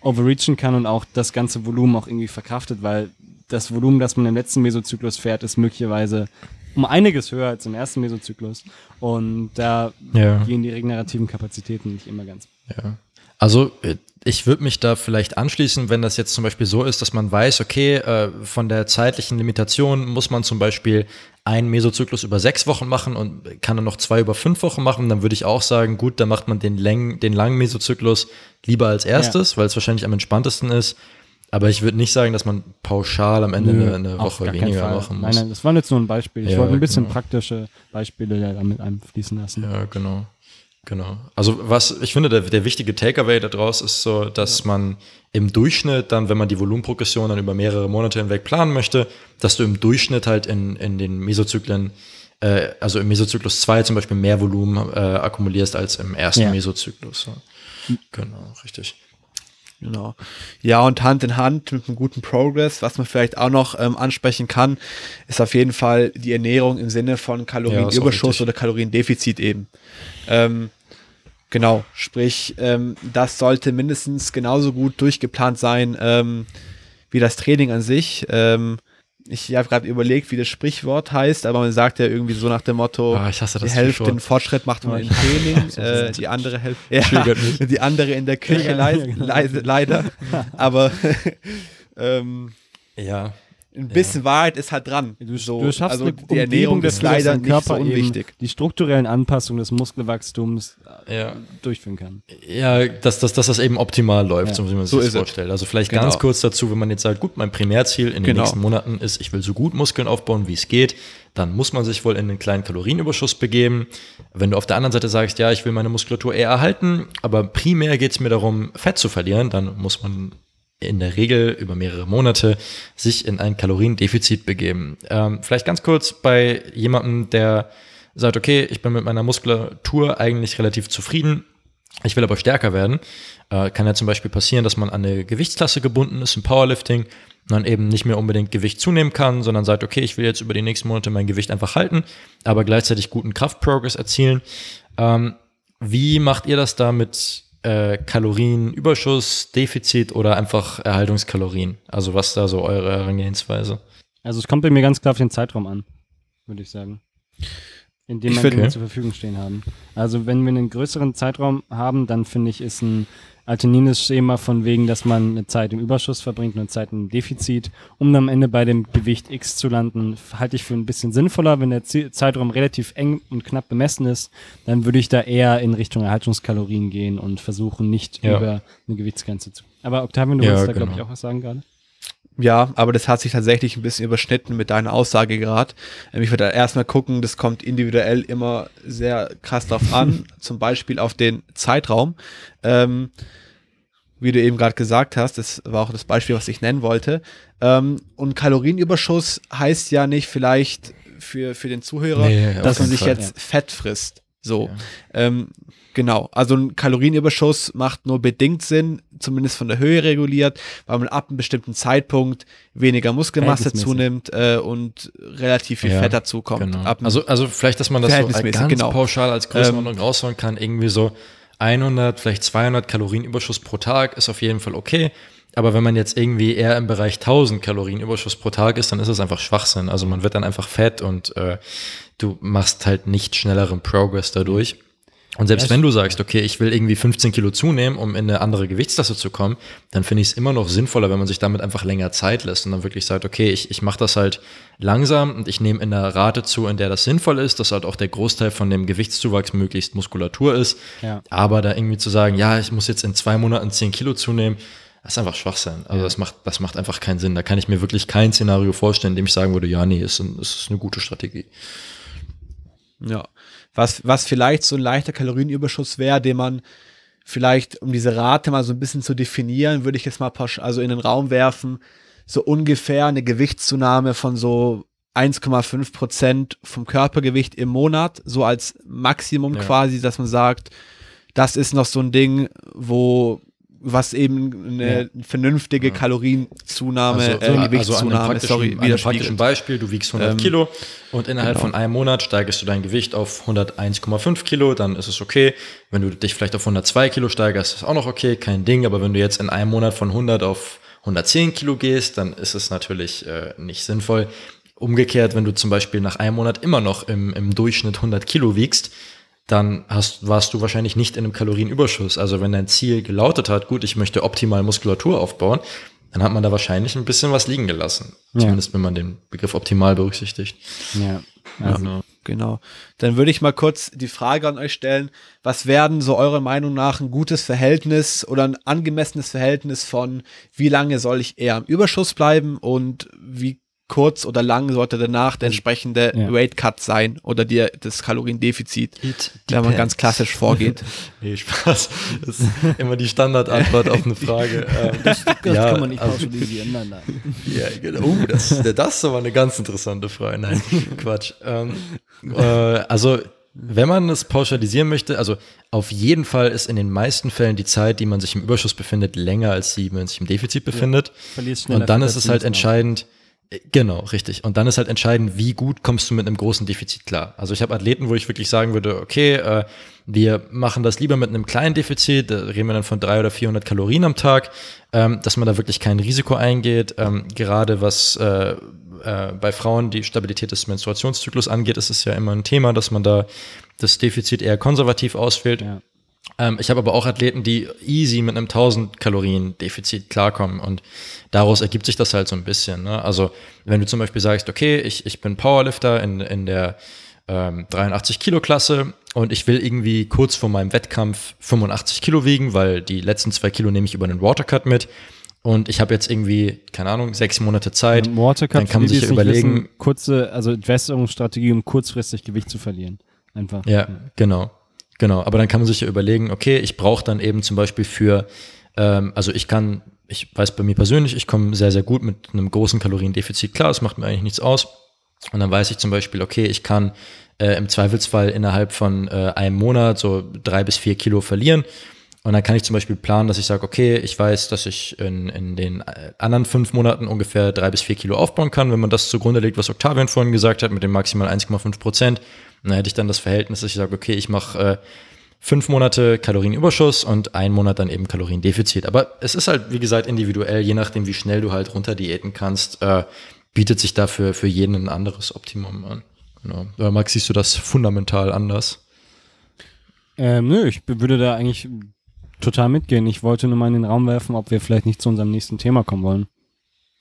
overreachen kann und auch das ganze Volumen auch irgendwie verkraftet, weil das Volumen, das man im letzten Mesozyklus fährt, ist möglicherweise um einiges höher als im ersten Mesozyklus. Und da Ja. gehen die regenerativen Kapazitäten nicht immer ganz. Ja. Also äh, ich würde mich da vielleicht anschließen, wenn das jetzt zum Beispiel so ist, dass man weiß, okay, äh, von der zeitlichen Limitation muss man zum Beispiel einen Mesozyklus über sechs Wochen machen und kann dann noch zwei über fünf Wochen machen, dann würde ich auch sagen, gut, dann macht man den, Läng den langen Mesozyklus lieber als erstes, weil es wahrscheinlich am entspanntesten ist. Aber ich würde nicht sagen, dass man pauschal am Ende eine, eine auf Woche weniger machen Nein, muss. nein, das war jetzt nur ein Beispiel. Ich Ja, wollte ein bisschen genau. praktische Beispiele ja damit einfließen lassen. Ja, genau. Genau. Also was ich finde, der, der wichtige Takeaway daraus ist so, dass man im Durchschnitt dann, wenn man die Volumenprogression dann über mehrere Monate hinweg planen möchte, dass du im Durchschnitt halt in, in den Mesozyklen äh, also im Mesozyklus 2 zum Beispiel mehr Volumen äh, akkumulierst als im ersten Ja. Mesozyklus. Ja. Genau, richtig. Genau. Ja, und Hand in Hand mit einem guten Progress, was man vielleicht auch noch ähm, ansprechen kann, ist auf jeden Fall die Ernährung im Sinne von Ja, Kalorienüberschuss auch oder Kaloriendefizit eben. Ähm, genau, sprich, ähm, das sollte mindestens genauso gut durchgeplant sein ähm, wie das Training an sich. Ähm, ich habe gerade überlegt, wie das Sprichwort heißt, aber man sagt ja irgendwie so nach dem Motto, ich hasse das die Hälfte den Fortschritt macht man Oh, im Training, äh, die andere Hälfte, ja, die andere in der Küche, Ja, leise, genau. leise, leider. Aber ähm, Ja, ein bisschen Wahrheit ist halt dran. Du, so, du schaffst also eine die Ernährung dass leider nicht so unwichtig. die strukturellen Anpassungen des Muskelwachstums äh, ja. durchführen kann. Ja, dass, dass, dass das eben optimal läuft, Ja. so wie man sich So das vorstellt. Also vielleicht Genau. ganz kurz dazu, wenn man jetzt sagt, gut, mein Primärziel in den Genau. nächsten Monaten ist, ich will so gut Muskeln aufbauen, wie es geht, dann muss man sich wohl in einen kleinen Kalorienüberschuss begeben. Wenn du auf der anderen Seite sagst, ja, ich will meine Muskulatur eher erhalten, aber primär geht es mir darum, Fett zu verlieren, dann muss man in der Regel über mehrere Monate sich in ein Kaloriendefizit begeben. Ähm, vielleicht ganz kurz bei jemandem, der sagt, okay, ich bin mit meiner Muskulatur eigentlich relativ zufrieden, ich will aber stärker werden. Äh, kann ja zum Beispiel passieren, dass man an eine Gewichtsklasse gebunden ist im Powerlifting und dann eben nicht mehr unbedingt Gewicht zunehmen kann, sondern sagt, okay, ich will jetzt über die nächsten Monate mein Gewicht einfach halten, aber gleichzeitig guten Kraftprogress erzielen. Ähm, wie macht ihr das da mit äh, Kalorienüberschuss, Defizit oder einfach Erhaltungskalorien? Also was da so eure Herangehensweise? Also es kommt bei mir ganz klar auf den Zeitraum an, würde ich sagen. In dem wir den zur Verfügung stehen haben. Also wenn wir einen größeren Zeitraum haben, dann finde ich, ist ein alternatives Schema von wegen, dass man eine Zeit im Überschuss verbringt und eine Zeit im Defizit, um dann am Ende bei dem Gewicht X zu landen, halte ich für ein bisschen sinnvoller. Wenn der Zeitraum relativ eng und knapp bemessen ist, dann würde ich da eher in Richtung Erhaltungskalorien gehen und versuchen, nicht Ja. über eine Gewichtsgrenze zu. Aber Octavian, du Ja, wolltest da, glaube ich, genau. auch was sagen gerade. Ja, aber das hat sich tatsächlich ein bisschen überschnitten mit deiner Aussage gerade. Ähm, Ich würde da erstmal gucken, das kommt individuell immer sehr krass drauf an, zum Beispiel auf den Zeitraum. Ähm, wie du eben gerade gesagt hast, das war auch das Beispiel, was ich nennen wollte. Ähm, und Kalorienüberschuss heißt ja nicht vielleicht für, für den Zuhörer, Nee, dass man sich Fall, jetzt Fett frisst. So. Ähm, genau. Also ein Kalorienüberschuss macht nur bedingt Sinn, zumindest von der Höhe reguliert, weil man ab einem bestimmten Zeitpunkt weniger Muskelmasse zunimmt äh, und relativ viel Ja, Fett dazukommt. Genau. Also, also vielleicht, dass man das so ganz genau. pauschal als Größenordnung raushauen kann, irgendwie so 100, vielleicht 200 Kalorienüberschuss pro Tag ist auf jeden Fall okay. Aber wenn man jetzt irgendwie eher im Bereich 1000 Kalorienüberschuss pro Tag ist, dann ist es einfach Schwachsinn. Also man wird dann einfach fett und äh, du machst halt nicht schnelleren Progress dadurch. Und selbst Ja, wenn du sagst, okay, ich will irgendwie 15 Kilo zunehmen, um in eine andere Gewichtsklasse zu kommen, dann finde ich es immer noch sinnvoller, wenn man sich damit einfach länger Zeit lässt und dann wirklich sagt, okay, ich, ich mache das halt langsam und ich nehme in der Rate zu, in der das sinnvoll ist, dass halt auch der Großteil von dem Gewichtszuwachs möglichst Muskulatur ist. Ja. Aber da irgendwie zu sagen, ja, ich muss jetzt in zwei Monaten 10 Kilo zunehmen, das ist einfach Schwachsinn. Also das macht, das macht einfach keinen Sinn. Da kann ich mir wirklich kein Szenario vorstellen, in dem ich sagen würde, ja, nee, ist, ein, ist eine gute Strategie. Ja. Was, was vielleicht so ein leichter Kalorienüberschuss wäre, den man vielleicht, um diese Rate mal so ein bisschen zu definieren, würde ich jetzt mal also in den Raum werfen, so ungefähr eine Gewichtszunahme von so 1,5 Prozent vom Körpergewicht im Monat, so als Maximum Ja. quasi, dass man sagt, das ist noch so ein Ding, wo was eben eine vernünftige Kalorienzunahme, Also, äh, so- also Gewichtszunahme, praktischen, sorry, an einem. Beispiel, du wiegst 100 Ähm, Kilo und innerhalb genau. von einem Monat steigerst du dein Gewicht auf 101,5 Kilo, dann ist es okay. Wenn du dich vielleicht auf 102 Kilo steigerst, ist auch noch okay, kein Ding. Aber wenn du jetzt in einem Monat von 100 auf 110 Kilo gehst, dann ist es natürlich äh, nicht sinnvoll. Umgekehrt, wenn du zum Beispiel nach einem Monat immer noch im, im Durchschnitt 100 Kilo wiegst, dann hast, warst du wahrscheinlich nicht in einem Kalorienüberschuss. Also wenn dein Ziel gelautet hat, gut, ich möchte optimal Muskulatur aufbauen, dann hat man da wahrscheinlich ein bisschen was liegen gelassen. Ja. Zumindest wenn man den Begriff optimal berücksichtigt. Ja. Also, Genau. Genau. Dann würde ich mal kurz die Frage an euch stellen, was werden so eurer Meinung nach ein gutes Verhältnis oder ein angemessenes Verhältnis von, wie lange soll ich eher im Überschuss bleiben und wie kurz oder lang sollte danach der entsprechende Ja. Weight Cut sein oder die, das Kaloriendefizit, It wenn man ganz klassisch vorgeht. Nee, Spaß. Das ist immer die Standardantwort auf eine Frage. Ähm, Das Ja, kann man nicht also- pauschalisieren. Nein, nein. Ja, genau. Oh, das, das ist aber eine ganz interessante Frage. Nein, Quatsch. Ähm, äh, also, wenn man es pauschalisieren möchte, also auf jeden Fall ist in den meisten Fällen die Zeit, die man sich im Überschuss befindet, länger als die, wenn man sich im Defizit befindet. Schneller Und dann ist es halt entscheidend, genau, richtig. Und dann ist halt entscheidend, wie gut kommst du mit einem großen Defizit klar. Also ich habe Athleten, wo ich wirklich sagen würde, okay, äh, wir machen das lieber mit einem kleinen Defizit, da reden wir dann von 300 oder 400 Kalorien am Tag, ähm, dass man da wirklich kein Risiko eingeht. Ähm, gerade was äh, äh, bei Frauen die Stabilität des Menstruationszyklus angeht, ist es ja immer ein Thema, dass man da das Defizit eher konservativ auswählt. Ja. Ähm, ich habe aber auch Athleten, die easy mit einem 1000 Kalorien Defizit klarkommen und daraus ergibt sich das halt so ein bisschen. Ne? Also wenn du zum Beispiel sagst, okay, ich, ich bin Powerlifter in, in der ähm, 83 Kilo Klasse und ich will irgendwie kurz vor meinem Wettkampf 85 Kilo wiegen, weil die letzten zwei Kilo nehme ich über einen Watercut mit und ich habe jetzt irgendwie, keine Ahnung, sechs Monate Zeit. Ein Watercup, dann kann man sich ja überlegen, wissen, kurze, also Entwässerungsstrategie, um kurzfristig Gewicht zu verlieren. Einfach. Ja, genau. Genau. Aber dann kann man sich ja überlegen, okay, ich brauche dann eben zum Beispiel für, ähm, also ich kann, ich weiß bei mir persönlich, ich komme sehr, sehr gut mit einem großen Kaloriendefizit klar, es macht mir eigentlich nichts aus. Und dann weiß ich zum Beispiel, okay, ich kann äh, im Zweifelsfall innerhalb von äh, einem Monat so drei bis vier Kilo verlieren. Und dann kann ich zum Beispiel planen, dass ich sage, okay, ich weiß, dass ich in, in den äh, anderen fünf Monaten ungefähr drei bis vier Kilo aufbauen kann, wenn man das zugrunde legt, was Octavian vorhin gesagt hat, mit dem maximal 1,5 Prozent. Dann hätte ich dann das Verhältnis, dass ich sage, okay, ich mache äh, fünf Monate Kalorienüberschuss und ein Monat dann eben Kaloriendefizit. Aber es ist halt, wie gesagt, individuell, je nachdem, wie schnell du halt runter diäten kannst, äh, bietet sich dafür für jeden ein anderes Optimum an. Genau. Oder Max, siehst du das fundamental anders? Ähm, nö, ich würde da eigentlich total mitgehen. Ich wollte nur mal in den Raum werfen, ob wir vielleicht nicht zu unserem nächsten Thema kommen wollen.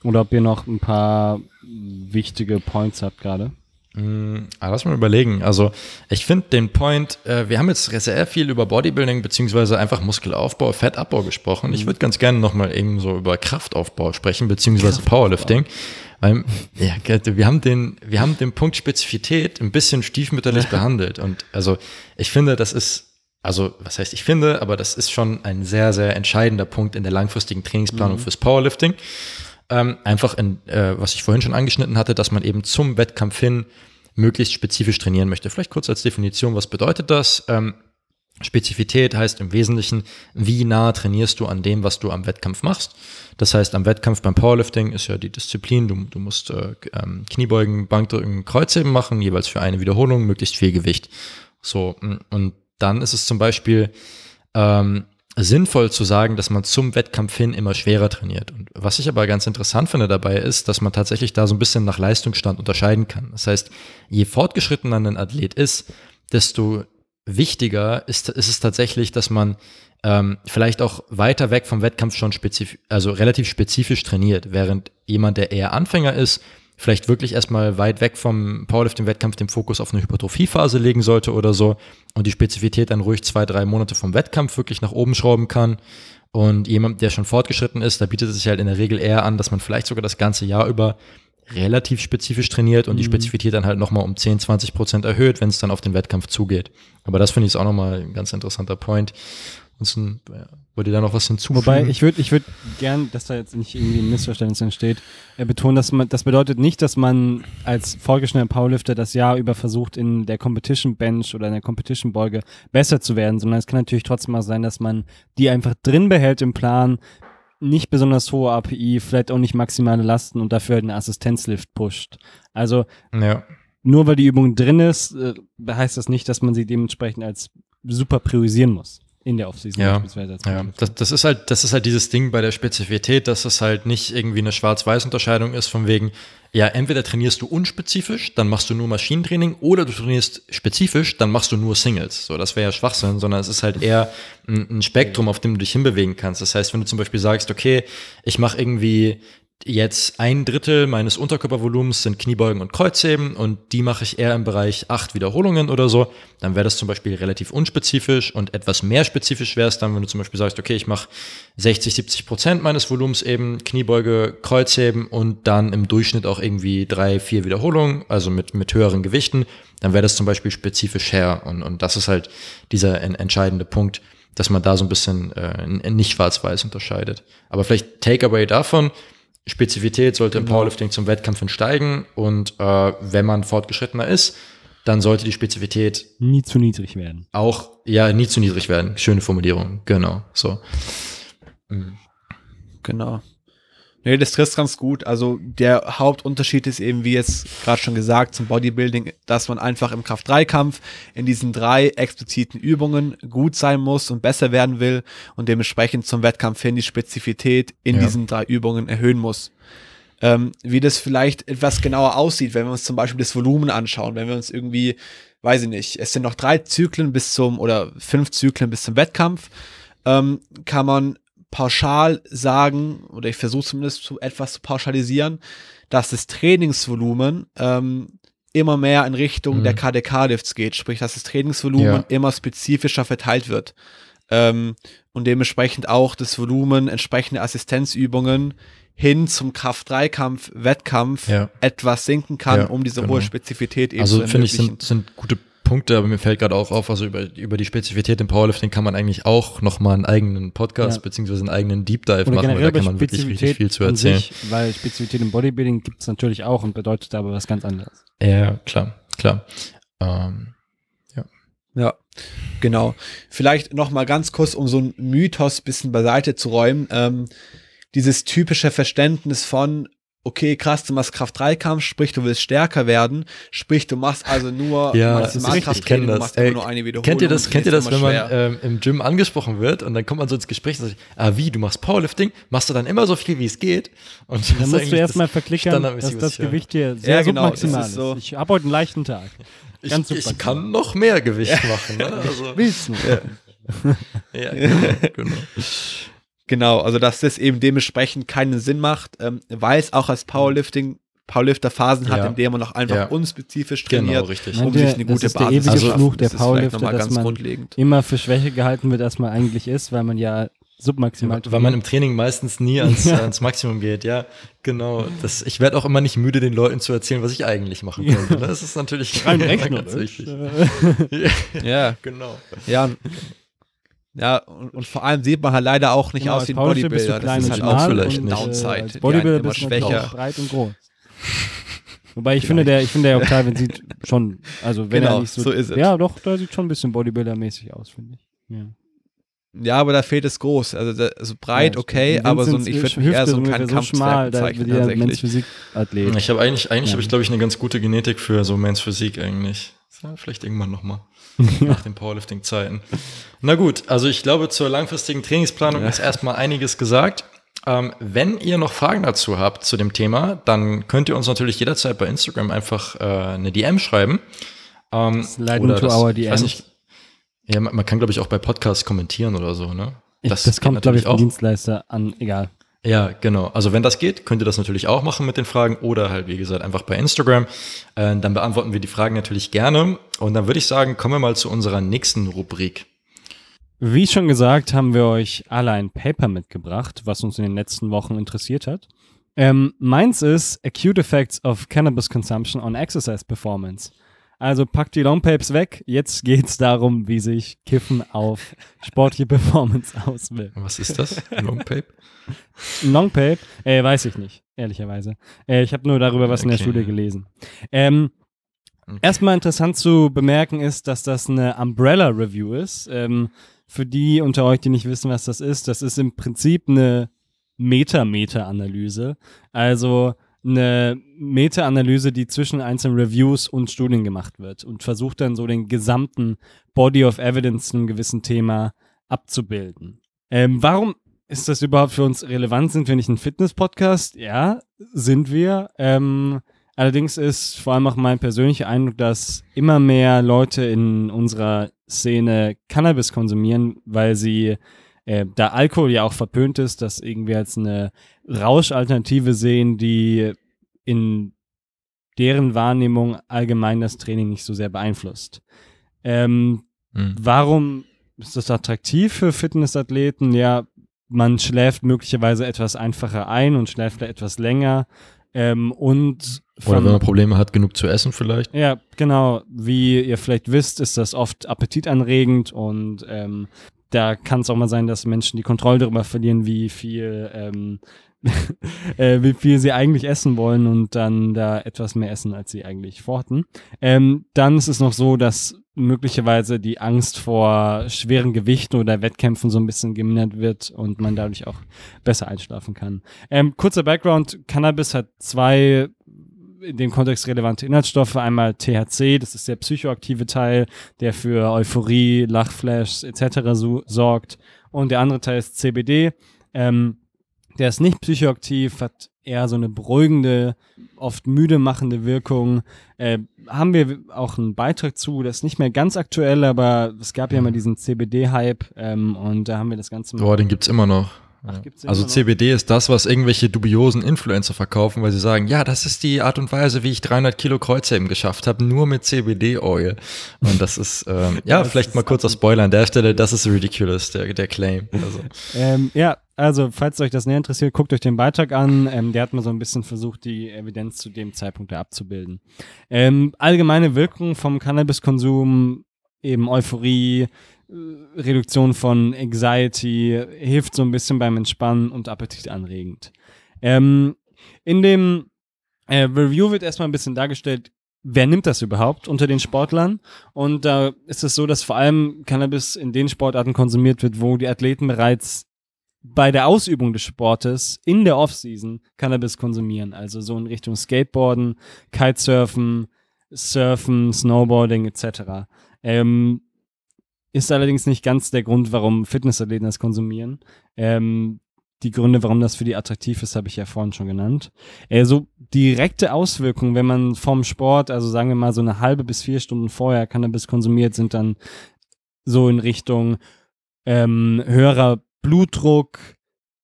Oder ob ihr noch ein paar wichtige Points habt gerade. Ah, lass mal überlegen. Also, ich finde den Point, äh, wir haben jetzt sehr viel über Bodybuilding beziehungsweise einfach Muskelaufbau, Fettabbau gesprochen. Ich würde ganz gerne nochmal eben so über Kraftaufbau sprechen, beziehungsweise Powerlifting. Weil, ja, wir haben den, wir haben den Punkt Spezifität ein bisschen stiefmütterlich behandelt. Und also, ich finde, das ist, also, was heißt ich finde, aber das ist schon ein sehr, sehr entscheidender Punkt in der langfristigen Trainingsplanung fürs Powerlifting. Ähm, einfach in, äh, was ich vorhin schon angeschnitten hatte, dass man eben zum Wettkampf hin möglichst spezifisch trainieren möchte. Vielleicht kurz als Definition, was bedeutet das? Ähm, Spezifität heißt im Wesentlichen, wie nah trainierst du an dem, was du am Wettkampf machst. Das heißt, am Wettkampf beim Powerlifting ist ja die Disziplin, du, du musst äh, ähm, Kniebeugen, Bankdrücken, Kreuzheben machen, jeweils für eine Wiederholung, möglichst viel Gewicht. So, mm, und dann ist es zum Beispiel ähm, sinnvoll zu sagen, dass man zum Wettkampf hin immer schwerer trainiert. Und was ich aber ganz interessant finde dabei ist, dass man tatsächlich da so ein bisschen nach Leistungsstand unterscheiden kann. Das heißt, je fortgeschrittener ein Athlet ist, desto wichtiger ist, ist es tatsächlich, dass man ähm, vielleicht auch weiter weg vom Wettkampf schon spezifisch, also relativ spezifisch trainiert, während jemand, der eher Anfänger ist, vielleicht wirklich erstmal weit weg vom Powerlifting-Wettkampf den Fokus auf eine Hypertrophiephase legen sollte oder so und die Spezifität dann ruhig zwei, drei Monate vom Wettkampf wirklich nach oben schrauben kann. Und jemand, der schon fortgeschritten ist, da bietet es sich halt in der Regel eher an, dass man vielleicht sogar das ganze Jahr über relativ spezifisch trainiert und die Spezifität dann halt nochmal um 10, 20 Prozent erhöht, wenn es dann auf den Wettkampf zugeht. Aber das finde ich ist auch nochmal ein ganz interessanter Point. Ansonsten, ja, wollt ihr da noch was hinzufügen? Wobei, ich würde ich würd gern, dass da jetzt nicht irgendwie ein Missverständnis entsteht, äh, betonen, dass man, das bedeutet nicht, dass man als fortgeschrittener Powerlifter das Jahr über versucht, in der Competition Bench oder in der Competition Beuge besser zu werden, sondern es kann natürlich trotzdem auch sein, dass man die einfach drin behält im Plan, nicht besonders hohe API, vielleicht auch nicht maximale Lasten und dafür halt einen Assistenzlift pusht. Also ja. nur weil die Übung drin ist, äh, heißt das nicht, dass man sie dementsprechend als super priorisieren muss. In der Offseason Ja, beispielsweise. Ja, das, das ist halt, das ist halt dieses Ding bei der Spezifität, dass es halt nicht irgendwie eine Schwarz-Weiß-Unterscheidung ist, von wegen, ja, entweder trainierst du unspezifisch, dann machst du nur Maschinentraining, oder du trainierst spezifisch, dann machst du nur Singles. So, das wäre ja Schwachsinn, sondern es ist halt eher ein, ein Spektrum, auf dem du dich hinbewegen kannst. Das heißt, wenn du zum Beispiel sagst, okay, ich mache irgendwie jetzt ein Drittel meines Unterkörpervolumens sind Kniebeugen und Kreuzheben und die mache ich eher im Bereich acht Wiederholungen oder so, dann wäre das zum Beispiel relativ unspezifisch und etwas mehr spezifisch wäre es dann, wenn du zum Beispiel sagst, okay, ich mache 60, 70 Prozent meines Volumens eben Kniebeuge, Kreuzheben und dann im Durchschnitt auch irgendwie drei, vier Wiederholungen, also mit, mit höheren Gewichten, dann wäre das zum Beispiel spezifisch her und, und das ist halt dieser entscheidende Punkt, dass man da so ein bisschen äh, nicht schwarz-weiß unterscheidet. Aber vielleicht Takeaway davon, Spezifität sollte genau. im Powerlifting zum Wettkampf steigen und äh, wenn man fortgeschrittener ist, dann sollte die Spezifität nie zu niedrig werden. Auch, ja, nie zu niedrig werden. Schöne Formulierung, genau, so. Mhm. Genau. Nee, das trifft ganz gut. Also der Hauptunterschied ist eben, wie jetzt gerade schon gesagt, zum Bodybuilding, dass man einfach im Kraft-3-Kampf in diesen drei expliziten Übungen gut sein muss und besser werden will und dementsprechend zum Wettkampf hin die Spezifität in ja. diesen drei Übungen erhöhen muss. Ähm, wie das vielleicht etwas genauer aussieht, wenn wir uns zum Beispiel das Volumen anschauen, wenn wir uns irgendwie, weiß ich nicht, es sind noch drei Zyklen bis zum oder fünf Zyklen bis zum Wettkampf, ähm, kann man pauschal sagen, oder ich versuche zumindest zu, etwas zu pauschalisieren, dass das Trainingsvolumen ähm, immer mehr in Richtung mhm. der KDK-Lifts geht, sprich, dass das Trainingsvolumen ja. immer spezifischer verteilt wird. Ähm, und dementsprechend auch das Volumen entsprechende Assistenzübungen hin zum Kraft-3-Kampf, Wettkampf ja. etwas sinken kann, ja, um diese genau. hohe Spezifität eben also, zu ermöglichen. Also finde ich, sind, sind gute Punkte, aber mir fällt gerade auch auf, also über, über die Spezifität im Powerlifting kann man eigentlich auch nochmal einen eigenen Podcast ja. beziehungsweise einen eigenen Deep Dive Oder machen, weil da kann man wirklich richtig viel zu erzählen. Sich, weil Spezifität im Bodybuilding gibt es natürlich auch und bedeutet aber was ganz anderes. Ja, klar, klar. Ähm, ja. Ja, genau. Vielleicht nochmal ganz kurz, um so einen Mythos bisschen beiseite zu räumen. Ähm, dieses typische Verständnis von okay, krass, du machst Kraft-3-Kampf, sprich, du willst stärker werden, sprich, du machst also nur ja, Maximalkrafttraining, du machst Ey, nur eine Wiederholung. Kennt ihr das, kennt ihr das wenn man ähm, im Gym angesprochen wird und dann kommt man so ins Gespräch und sagt, ah, wie, du machst Powerlifting, machst du dann immer so viel, wie es geht? Und dann musst du erstmal verklickern, dass das Gewicht hier sehr ja, genau, submaximal ist. So. Ich habe heute einen leichten Tag. Ganz ich, ich kann noch mehr Gewicht machen. Ne? Also, Willst du? Ja, ja genau. Genau, also dass das eben dementsprechend keinen Sinn macht, ähm, weil es auch als Powerlifting Powerlifter Phasen hat, ja. in denen man auch einfach ja. unspezifisch genau, trainiert, genau, richtig. um sich eine gute das ist Basis der ewige also, Fluch der Powerlifter, dass man grundlegend. immer für Schwäche gehalten wird, als man eigentlich ist, weil man ja submaximal ja, Weil man im Training meistens nie ans, ja. ans Maximum geht, ja, genau. Das, ich werde auch immer nicht müde, den Leuten zu erzählen, was ich eigentlich machen könnte. Das ist natürlich Rein ganz wichtig. ja, genau. Ja, ja, und, und, vor allem sieht man halt leider auch nicht genau, aus wie ein Bodybuilder. Das ist halt auch vielleicht eine Downside. Als Bodybuilder bist du schwächer. breit und groß. Wobei ich finde, der, ich finde, der Octavian sieht schon, also wenn genau, er nicht so, so ist es. Ja, doch, der sieht schon ein bisschen Bodybuilder-mäßig aus, finde ich. Ja. Ja, aber da fehlt es groß. Also, also breit, ja, okay, aber so ein, ich würde mich eher so keinen so schmal, bezeichnen, tatsächlich. Ich habe eigentlich, eigentlich ja. habe ich, glaube ich, eine ganz gute Genetik für so Men's Physik eigentlich. Ja, vielleicht irgendwann nochmal. nach den Powerlifting-Zeiten. Na gut, also ich glaube, zur langfristigen Trainingsplanung ja. ist erstmal einiges gesagt. Ähm, wenn ihr noch Fragen dazu habt zu dem Thema, dann könnt ihr uns natürlich jederzeit bei Instagram einfach äh, eine DM schreiben. Ähm, Slide das, our. Nicht, ja, man, man kann, glaube ich, auch bei Podcasts kommentieren oder so, ne? Das, das kommt, glaube ich, vom Dienstleister an, egal. Ja, genau. Also wenn das geht, könnt ihr das natürlich auch machen mit den Fragen oder halt, wie gesagt, einfach bei Instagram. Äh, dann beantworten wir die Fragen natürlich gerne. Und dann würde ich sagen, kommen wir mal zu unserer nächsten Rubrik. Wie schon gesagt, haben wir euch alle ein Paper mitgebracht, was uns in den letzten Wochen interessiert hat. Ähm, meins ist Acute Effects of Cannabis Consumption on Exercise Performance. Also packt die Longpapes weg. Jetzt geht es darum, wie sich Kiffen auf sportliche Performance auswirkt. Was ist das? Longpape? Longpape? Äh, weiß ich nicht, ehrlicherweise. Äh, ich habe nur darüber was okay. in der Studie gelesen. Ähm, okay. Erstmal interessant zu bemerken ist, dass das eine Umbrella Review ist. Ähm, für die unter euch, die nicht wissen, was das ist, das ist im Prinzip eine Meta-Meta-Analyse. Also eine Meta-Analyse, die zwischen einzelnen Reviews und Studien gemacht wird und versucht dann so den gesamten Body of Evidence zu einem gewissen Thema abzubilden. Ähm, warum ist das überhaupt für uns relevant? Sind wir nicht ein Fitness-Podcast? Ja, sind wir. Ähm, allerdings ist vor allem auch mein persönlicher Eindruck, dass immer mehr Leute in unserer Szene Cannabis konsumieren, weil sie äh, da Alkohol ja auch verpönt ist, das irgendwie als eine Rauschalternative sehen, die in deren Wahrnehmung allgemein das Training nicht so sehr beeinflusst. Ähm, mhm. Warum ist das attraktiv für Fitnessathleten? Ja, man schläft möglicherweise etwas einfacher ein und schläft etwas länger. Ähm, und Oder wenn man Probleme hat, genug zu essen vielleicht. Ja, genau. Wie ihr vielleicht wisst, ist das oft appetitanregend und ähm, da kann es auch mal sein, dass Menschen die Kontrolle darüber verlieren, wie viel, ähm, äh, wie viel sie eigentlich essen wollen und dann da etwas mehr essen, als sie eigentlich vorhatten. Ähm, dann ist es noch so, dass möglicherweise die Angst vor schweren Gewichten oder Wettkämpfen so ein bisschen gemindert wird und man dadurch auch besser einschlafen kann. Ähm, kurzer Background, Cannabis hat zwei in dem Kontext relevante Inhaltsstoffe. Einmal THC, das ist der psychoaktive Teil, der für Euphorie, Lachflashs etc. So, sorgt. Und der andere Teil ist CBD. Ähm, der ist nicht psychoaktiv, hat eher so eine beruhigende, oft müde machende Wirkung. Äh, haben wir auch einen Beitrag zu, das ist nicht mehr ganz aktuell, aber es gab ja mal diesen CBD-Hype ähm, und da haben wir das Ganze. Boah, den gibt's immer noch. Ach, also CBD ist das, was irgendwelche dubiosen Influencer verkaufen, weil sie sagen, ja, das ist die Art und Weise, wie ich 300 Kilo Kreuzheben geschafft habe, nur mit CBD-Oil. Und das ist, ähm, ja, das vielleicht ist mal kurzer Spoiler an der Stelle, das ist ridiculous, der, der Claim. Also. Ähm, ja, also falls euch das näher interessiert, guckt euch den Beitrag an. Ähm, der hat mal so ein bisschen versucht, die Evidenz zu dem Zeitpunkt abzubilden. Ähm, allgemeine Wirkung vom Cannabiskonsum, eben Euphorie, Reduktion von Anxiety, hilft so ein bisschen beim Entspannen und Appetit anregend. Ähm, in dem äh, Review wird erstmal ein bisschen dargestellt, wer nimmt das überhaupt unter den Sportlern? Und da ist es so, dass vor allem Cannabis in den Sportarten konsumiert wird, wo die Athleten bereits bei der Ausübung des Sportes in der Offseason Cannabis konsumieren. Also so in Richtung Skateboarden, Kitesurfen, Surfen, Snowboarding etc. Ähm, ist allerdings nicht ganz der Grund, warum Fitnessathleten das konsumieren. Ähm, die Gründe, warum das für die attraktiv ist, habe ich ja vorhin schon genannt. Äh, so direkte Auswirkungen, wenn man vom Sport, also sagen wir mal so eine halbe bis vier Stunden vorher Cannabis konsumiert, sind dann so in Richtung ähm, höherer Blutdruck,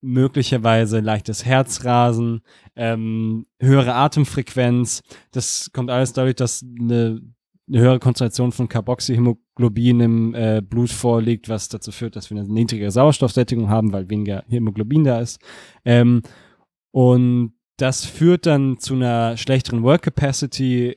möglicherweise leichtes Herzrasen, ähm, höhere Atemfrequenz. Das kommt alles dadurch, dass eine eine höhere Konzentration von Carboxyhämoglobin im äh, Blut vorliegt, was dazu führt, dass wir eine niedrigere Sauerstoffsättigung haben, weil weniger Hämoglobin da ist. Ähm, und das führt dann zu einer schlechteren Work Capacity,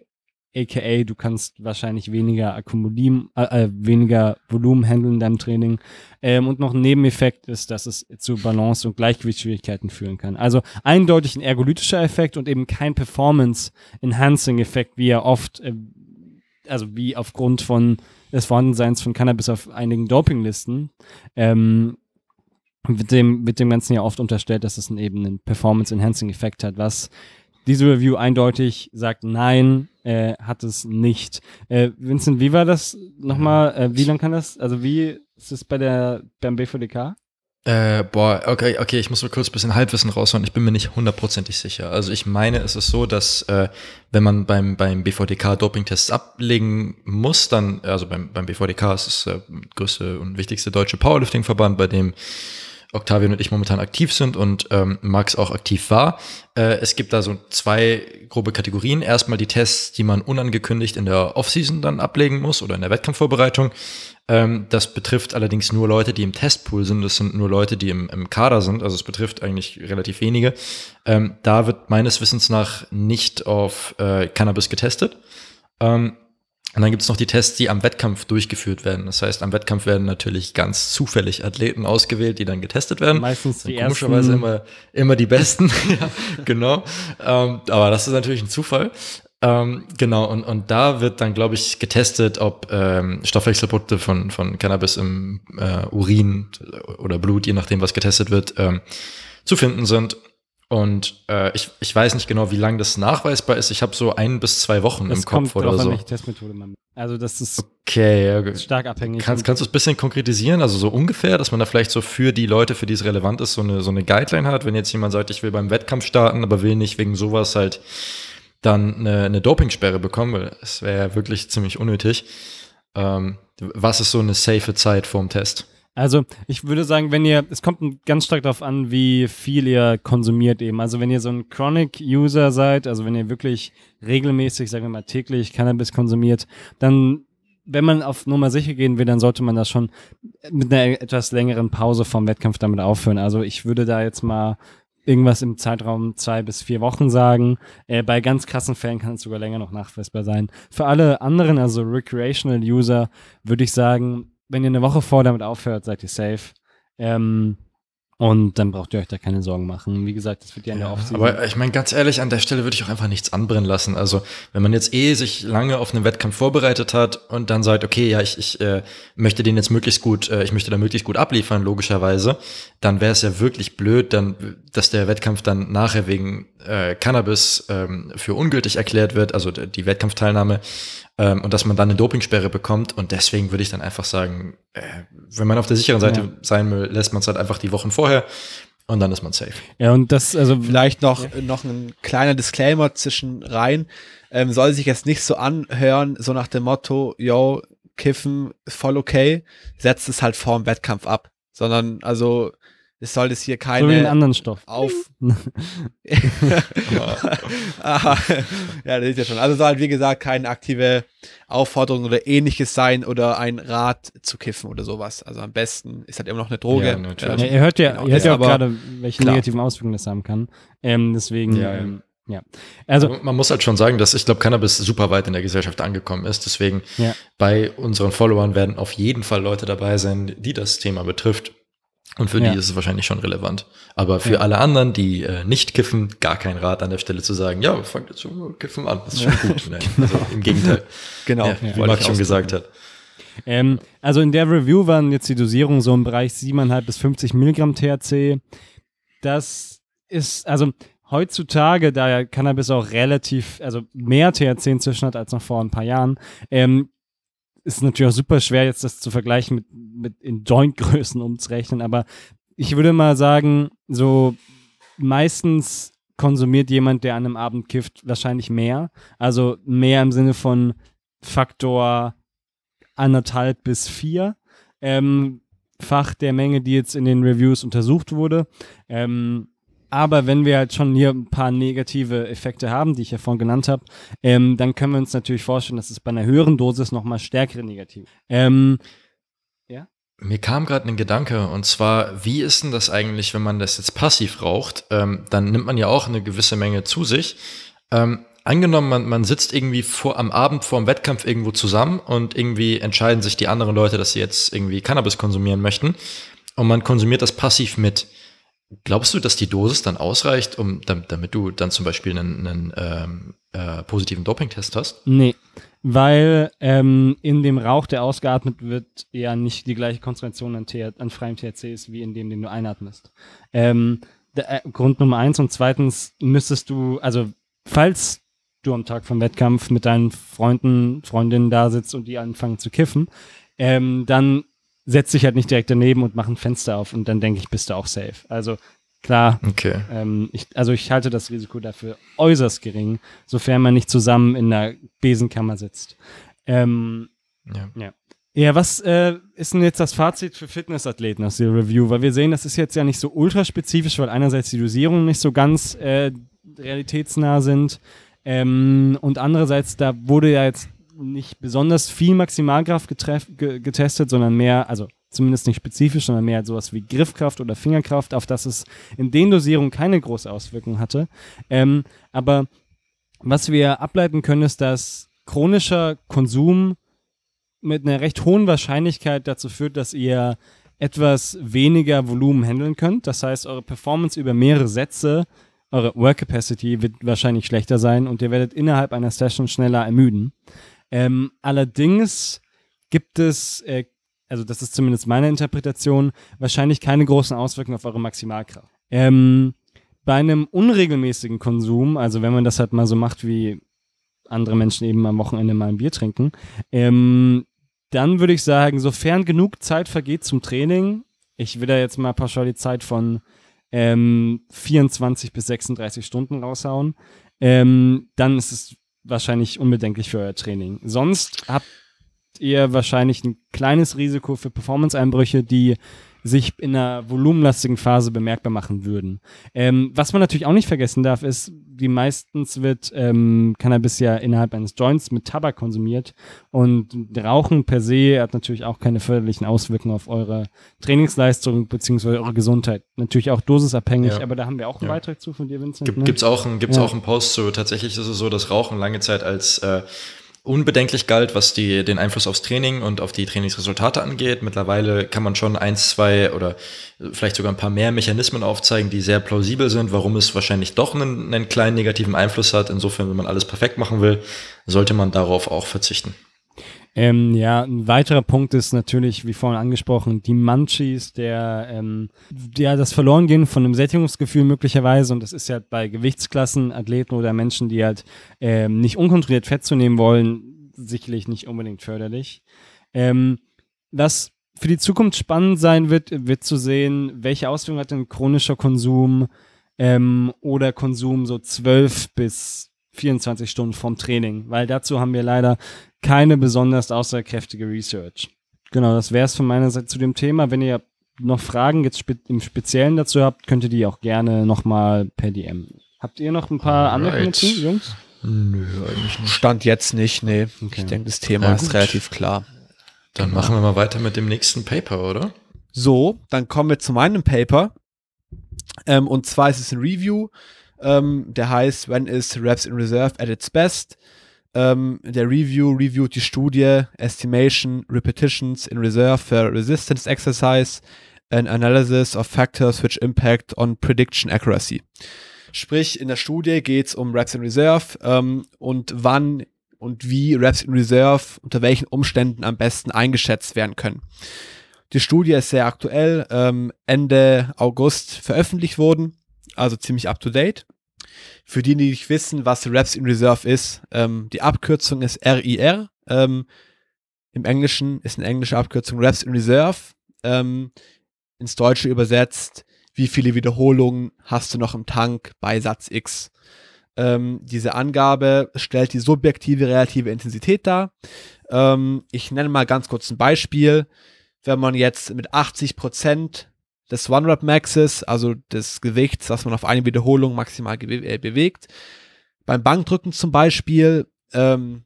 aka du kannst wahrscheinlich weniger akkumulieren, äh, äh, weniger Volumen handeln in deinem Training. Ähm, und noch ein Nebeneffekt ist, dass es zu Balance- und Gleichgewichtsschwierigkeiten führen kann. Also eindeutig ein ergolytischer Effekt und eben kein Performance-Enhancing-Effekt, wie er oft äh, also wie aufgrund von des Vorhandenseins von Cannabis auf einigen Dopinglisten, ähm, mit dem, mit dem Ganzen ja oft unterstellt, dass es einen, eben einen Performance-Enhancing-Effekt hat, was diese Review eindeutig sagt, nein, äh, hat es nicht. Äh, Vincent, wie war das nochmal? Äh, wie lang kann das, also wie ist es bei der, beim BVDK? Äh, boah, okay, okay, ich muss mal kurz ein bisschen Halbwissen raushauen. Ich bin mir nicht hundertprozentig sicher. Also ich meine, es ist so, dass äh, wenn man beim, beim BVDK Dopingtests ablegen muss, dann, also beim, beim BVDK ist es der größte und wichtigste deutsche Powerlifting-Verband, bei dem Octavian und ich momentan aktiv sind und ähm, Max auch aktiv war. Äh, es gibt da so zwei grobe Kategorien. Erstmal die Tests, die man unangekündigt in der Offseason dann ablegen muss oder in der Wettkampfvorbereitung. Ähm, das betrifft allerdings nur Leute, die im Testpool sind. Das sind nur Leute, die im, im Kader sind. Also es betrifft eigentlich relativ wenige. Ähm, da wird meines Wissens nach nicht auf äh, Cannabis getestet. Ähm, und dann gibt es noch die Tests, die am Wettkampf durchgeführt werden. Das heißt, am Wettkampf werden natürlich ganz zufällig Athleten ausgewählt, die dann getestet werden. Meistens die komischerweise ersten. immer immer die besten. ja, genau. Ähm, aber das ist natürlich ein Zufall. Ähm, genau, und, und da wird dann, glaube ich, getestet, ob ähm, Stoffwechselprodukte von, von Cannabis im äh, Urin oder Blut, je nachdem, was getestet wird, ähm, zu finden sind. Und äh, ich, ich weiß nicht genau, wie lange das nachweisbar ist. Ich habe so ein bis zwei Wochen das im Kopf oder so. An, Testmethode man. Also das ist okay, okay. stark abhängig. Kannst, kannst du es ein bisschen konkretisieren? Also so ungefähr, dass man da vielleicht so für die Leute, für die es relevant ist, so eine, so eine Guideline hat. Wenn jetzt jemand sagt, ich will beim Wettkampf starten, aber will nicht wegen sowas halt dann eine, eine Dopingsperre bekommen, weil es wäre ja wirklich ziemlich unnötig. Ähm, was ist so eine safe Zeit vorm Test? Also ich würde sagen, wenn ihr, es kommt ganz stark darauf an, wie viel ihr konsumiert eben. Also wenn ihr so ein Chronic-User seid, also wenn ihr wirklich regelmäßig, sagen wir mal täglich Cannabis konsumiert, dann wenn man auf Nummer sicher gehen will, dann sollte man das schon mit einer etwas längeren Pause vom Wettkampf damit aufhören. Also ich würde da jetzt mal irgendwas im Zeitraum zwei bis vier Wochen sagen. Äh, bei ganz krassen Fällen kann es sogar länger noch nachweisbar sein. Für alle anderen, also Recreational User, würde ich sagen, wenn ihr eine Woche vor damit aufhört, seid ihr safe. Ähm, und dann braucht ihr euch da keine Sorgen machen. Wie gesagt, das wird ja in der Ja, Offseason. aber ich meine, ganz ehrlich, an der Stelle würde ich auch einfach nichts anbrennen lassen. Also, wenn man jetzt eh sich lange auf einen Wettkampf vorbereitet hat und dann sagt, okay, ja, ich, ich äh, möchte den jetzt möglichst gut, äh, ich möchte da möglichst gut abliefern, logischerweise, dann wäre es ja wirklich blöd, dann, dass der Wettkampf dann nachher wegen äh, Cannabis ähm, für ungültig erklärt wird, also die Wettkampfteilnahme, ähm, und dass man dann eine Dopingsperre bekommt. Und deswegen würde ich dann einfach sagen, äh, wenn man auf der sicheren Seite Ja. sein will, lässt man es halt einfach die Wochen vorher und dann ist man safe. ja, und das, also Vielleicht noch, noch ein kleiner Disclaimer zwischen rein. Ähm, soll sich jetzt nicht so anhören, so nach dem Motto, yo, kiffen voll okay, setzt es halt vor dem Wettkampf ab. Sondern, also, es soll es hier so wie einen keine anderen Stoff. auf. Aha. ja, das ist ja schon. Also soll halt, wie gesagt, keine aktive Aufforderung oder ähnliches sein oder ein Rat zu kiffen oder sowas. Also am besten ist halt immer noch eine Droge. Ja, natürlich. Ja, ihr hört ja, Genau, ihr hört ja auch aber gerade, welche klar. negativen Auswirkungen das haben kann. Ähm, deswegen, Ja, ja. Ähm, ja. Also, Man muss halt schon sagen, dass ich glaube, Cannabis super weit in der Gesellschaft angekommen ist. Deswegen Ja. bei unseren Followern werden auf jeden Fall Leute dabei sein, die das Thema betrifft. Und für Ja. die ist es wahrscheinlich schon relevant. Aber für Ja. alle anderen, die äh, nicht kiffen, gar kein Rat an der Stelle zu sagen, ja, fangt jetzt schon mit Kiffen an. Das ist schon gut. Nein, also im Gegenteil. Genau. Ja, wie ich schon gesagt hat. Ähm, also in der Review waren jetzt die Dosierungen so im Bereich 7,5 bis 50 Milligramm THC. Das ist, also heutzutage, da ja Cannabis auch relativ, also mehr THC inzwischen hat als noch vor ein paar Jahren, ähm, ist natürlich auch super schwer, jetzt das zu vergleichen mit, mit in Joint-Größen umzurechnen, aber ich würde mal sagen, so meistens konsumiert jemand, der an einem Abend kifft, wahrscheinlich mehr. Also mehr im Sinne von Faktor anderthalb bis vier ähm, Fach der Menge, die jetzt in den Reviews untersucht wurde. Ähm, aber wenn wir halt schon hier ein paar negative Effekte haben, die ich ja vorhin genannt habe, ähm, dann können wir uns natürlich vorstellen, dass es bei einer höheren Dosis nochmal stärkere negative. Ähm, Mir kam gerade ein Gedanke, und zwar, wie ist denn das eigentlich, wenn man das jetzt passiv raucht? Ähm, dann nimmt man ja auch eine gewisse Menge zu sich. Ähm, angenommen, man, man sitzt irgendwie vor, am Abend vor dem Wettkampf irgendwo zusammen und irgendwie entscheiden sich die anderen Leute, dass sie jetzt irgendwie Cannabis konsumieren möchten und man konsumiert das passiv mit. Glaubst du, dass die Dosis dann ausreicht, um, damit, damit du dann zum Beispiel einen, einen ähm, äh, positiven Dopingtest hast? nee, weil ähm, in dem Rauch, der ausgeatmet wird, ja nicht die gleiche Konzentration an, an freiem THC ist, wie in dem, den du einatmest. Ähm, der, äh, Grund Nummer eins und zweitens müsstest du, also falls du am Tag vom Wettkampf mit deinen Freunden, Freundinnen da sitzt und die anfangen zu kiffen, ähm, dann setz dich halt nicht direkt daneben und mach ein Fenster auf und dann denke ich, bist du auch safe. Also klar, Okay. ähm, ich, also ich halte das Risiko dafür äußerst gering, sofern man nicht zusammen in einer Besenkammer sitzt. Ähm, Ja. ja, was äh, ist denn jetzt das Fazit für Fitnessathleten aus der Review? Weil wir sehen, das ist jetzt ja nicht so ultraspezifisch, weil einerseits die Dosierungen nicht so ganz äh, realitätsnah sind ähm, und andererseits, da wurde ja jetzt nicht besonders viel Maximalkraft ge getestet, sondern mehr, also zumindest nicht spezifisch, sondern mehr sowas wie Griffkraft oder Fingerkraft, auf das es in den Dosierungen keine große Auswirkung hatte. Ähm, aber was wir ableiten können, ist, dass chronischer Konsum mit einer recht hohen Wahrscheinlichkeit dazu führt, dass ihr etwas weniger Volumen handeln könnt. Das heißt, eure Performance über mehrere Sätze, eure Work Capacity wird wahrscheinlich schlechter sein und ihr werdet innerhalb einer Session schneller ermüden. Ähm, allerdings gibt es, äh, also das ist zumindest meine Interpretation, wahrscheinlich keine großen Auswirkungen auf eure Maximalkraft. Ähm, bei einem unregelmäßigen Konsum, also wenn man das halt mal so macht, wie andere Menschen eben am Wochenende mal ein Bier trinken, ähm, dann würde ich sagen, sofern genug Zeit vergeht zum Training, ich will da jetzt mal pauschal die Zeit von ähm, 24 bis 36 Stunden raushauen, ähm, dann ist es wahrscheinlich unbedenklich für euer Training. Sonst habt ihr wahrscheinlich ein kleines Risiko für Performance-Einbrüche, die sich in einer volumenlastigen Phase bemerkbar machen würden. Ähm, was man natürlich auch nicht vergessen darf, ist, wie meistens wird ähm, Cannabis ja innerhalb eines Joints mit Tabak konsumiert und Rauchen per se hat natürlich auch keine förderlichen Auswirkungen auf eure Trainingsleistung bzw. eure Gesundheit. Natürlich auch dosisabhängig, ja. aber da haben wir auch einen ja. Beitrag zu von dir, Vincent. Gibt, ne? Gibt's auch ein, gibt's ja. auch einen Post zu. Tatsächlich ist es so, dass Rauchen lange Zeit als äh, unbedenklich galt, was die, den Einfluss aufs Training und auf die Trainingsresultate angeht. Mittlerweile kann man schon eins, zwei oder vielleicht sogar ein paar mehr Mechanismen aufzeigen, die sehr plausibel sind, warum es wahrscheinlich doch einen, einen kleinen negativen Einfluss hat. Insofern, wenn man alles perfekt machen will, sollte man darauf auch verzichten. Ähm, ja, ein weiterer Punkt ist natürlich, wie vorhin angesprochen, die Munchies, der, ähm, ja, das Verlorengehen von einem Sättigungsgefühl möglicherweise, und das ist ja bei Gewichtsklassen, Athleten oder Menschen, die halt ähm, nicht unkontrolliert Fett zu nehmen wollen, sicherlich nicht unbedingt förderlich. Ähm, was für die Zukunft spannend sein wird, wird zu sehen, welche Auswirkungen hat denn chronischer Konsum ähm, oder Konsum so 12 bis 24 Stunden vom Training, weil dazu haben wir leider keine besonders aussagekräftige Research. Genau, das wäre es von meiner Seite zu dem Thema. Wenn ihr noch Fragen jetzt spe im Speziellen dazu habt, könnt ihr die auch gerne nochmal per DM. Habt ihr noch ein paar Alright. Anmerkungen dazu, Jungs? Nö, eigentlich nicht. Stand jetzt nicht, nee. Okay. Ich denke, das Thema ja, ist relativ klar. Dann genau. machen wir mal weiter mit dem nächsten Paper, oder? So, dann kommen wir zu meinem Paper. Ähm, und zwar ist es ein Review, ähm, der heißt When is Reps in Reserve at its best? Ähm, der Review reviewt die Studie Estimation Repetitions in Reserve for Resistance Exercise and Analysis of Factors which Impact on Prediction Accuracy. Sprich, in der Studie geht es um Reps in Reserve ähm, und wann und wie Reps in Reserve unter welchen Umständen am besten eingeschätzt werden können. Die Studie ist sehr aktuell, ähm, Ende August veröffentlicht worden, also ziemlich up to date. Für die, die nicht wissen, was Reps in Reserve ist, ähm, die Abkürzung ist RIR. Ähm, Im Englischen ist eine englische Abkürzung Reps in Reserve. Ähm, ins Deutsche übersetzt, wie viele Wiederholungen hast du noch im Tank bei Satz X? Ähm, diese Angabe stellt die subjektive relative Intensität dar. Ähm, ich nenne mal ganz kurz ein Beispiel. Wenn man jetzt mit 80 Prozent des One-Rep-Maxes, also des Gewichts, das man auf eine Wiederholung maximal äh, bewegt. Beim Bankdrücken zum Beispiel ähm,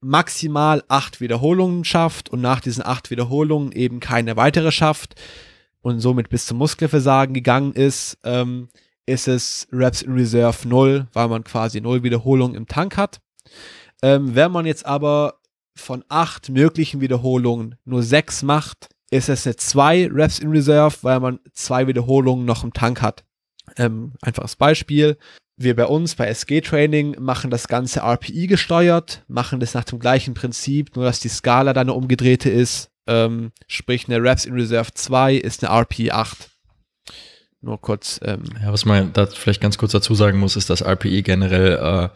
maximal acht Wiederholungen schafft und nach diesen acht Wiederholungen eben keine weitere schafft und somit bis zum Muskelversagen gegangen ist, ähm, ist es Reps in Reserve 0, weil man quasi null Wiederholungen im Tank hat. Ähm, wenn man jetzt aber von acht möglichen Wiederholungen nur sechs macht, ist es eine 2 Reps in Reserve, weil man zwei Wiederholungen noch im Tank hat. Ähm, einfaches Beispiel. Wir bei uns bei SG Training machen das Ganze RPI gesteuert, machen das nach dem gleichen Prinzip, nur dass die Skala dann eine umgedrehte ist. Ähm, sprich, eine Reps in Reserve 2 ist eine RPI 8. Nur kurz. Ähm, ja, was man da vielleicht ganz kurz dazu sagen muss, ist, dass RPI generell äh,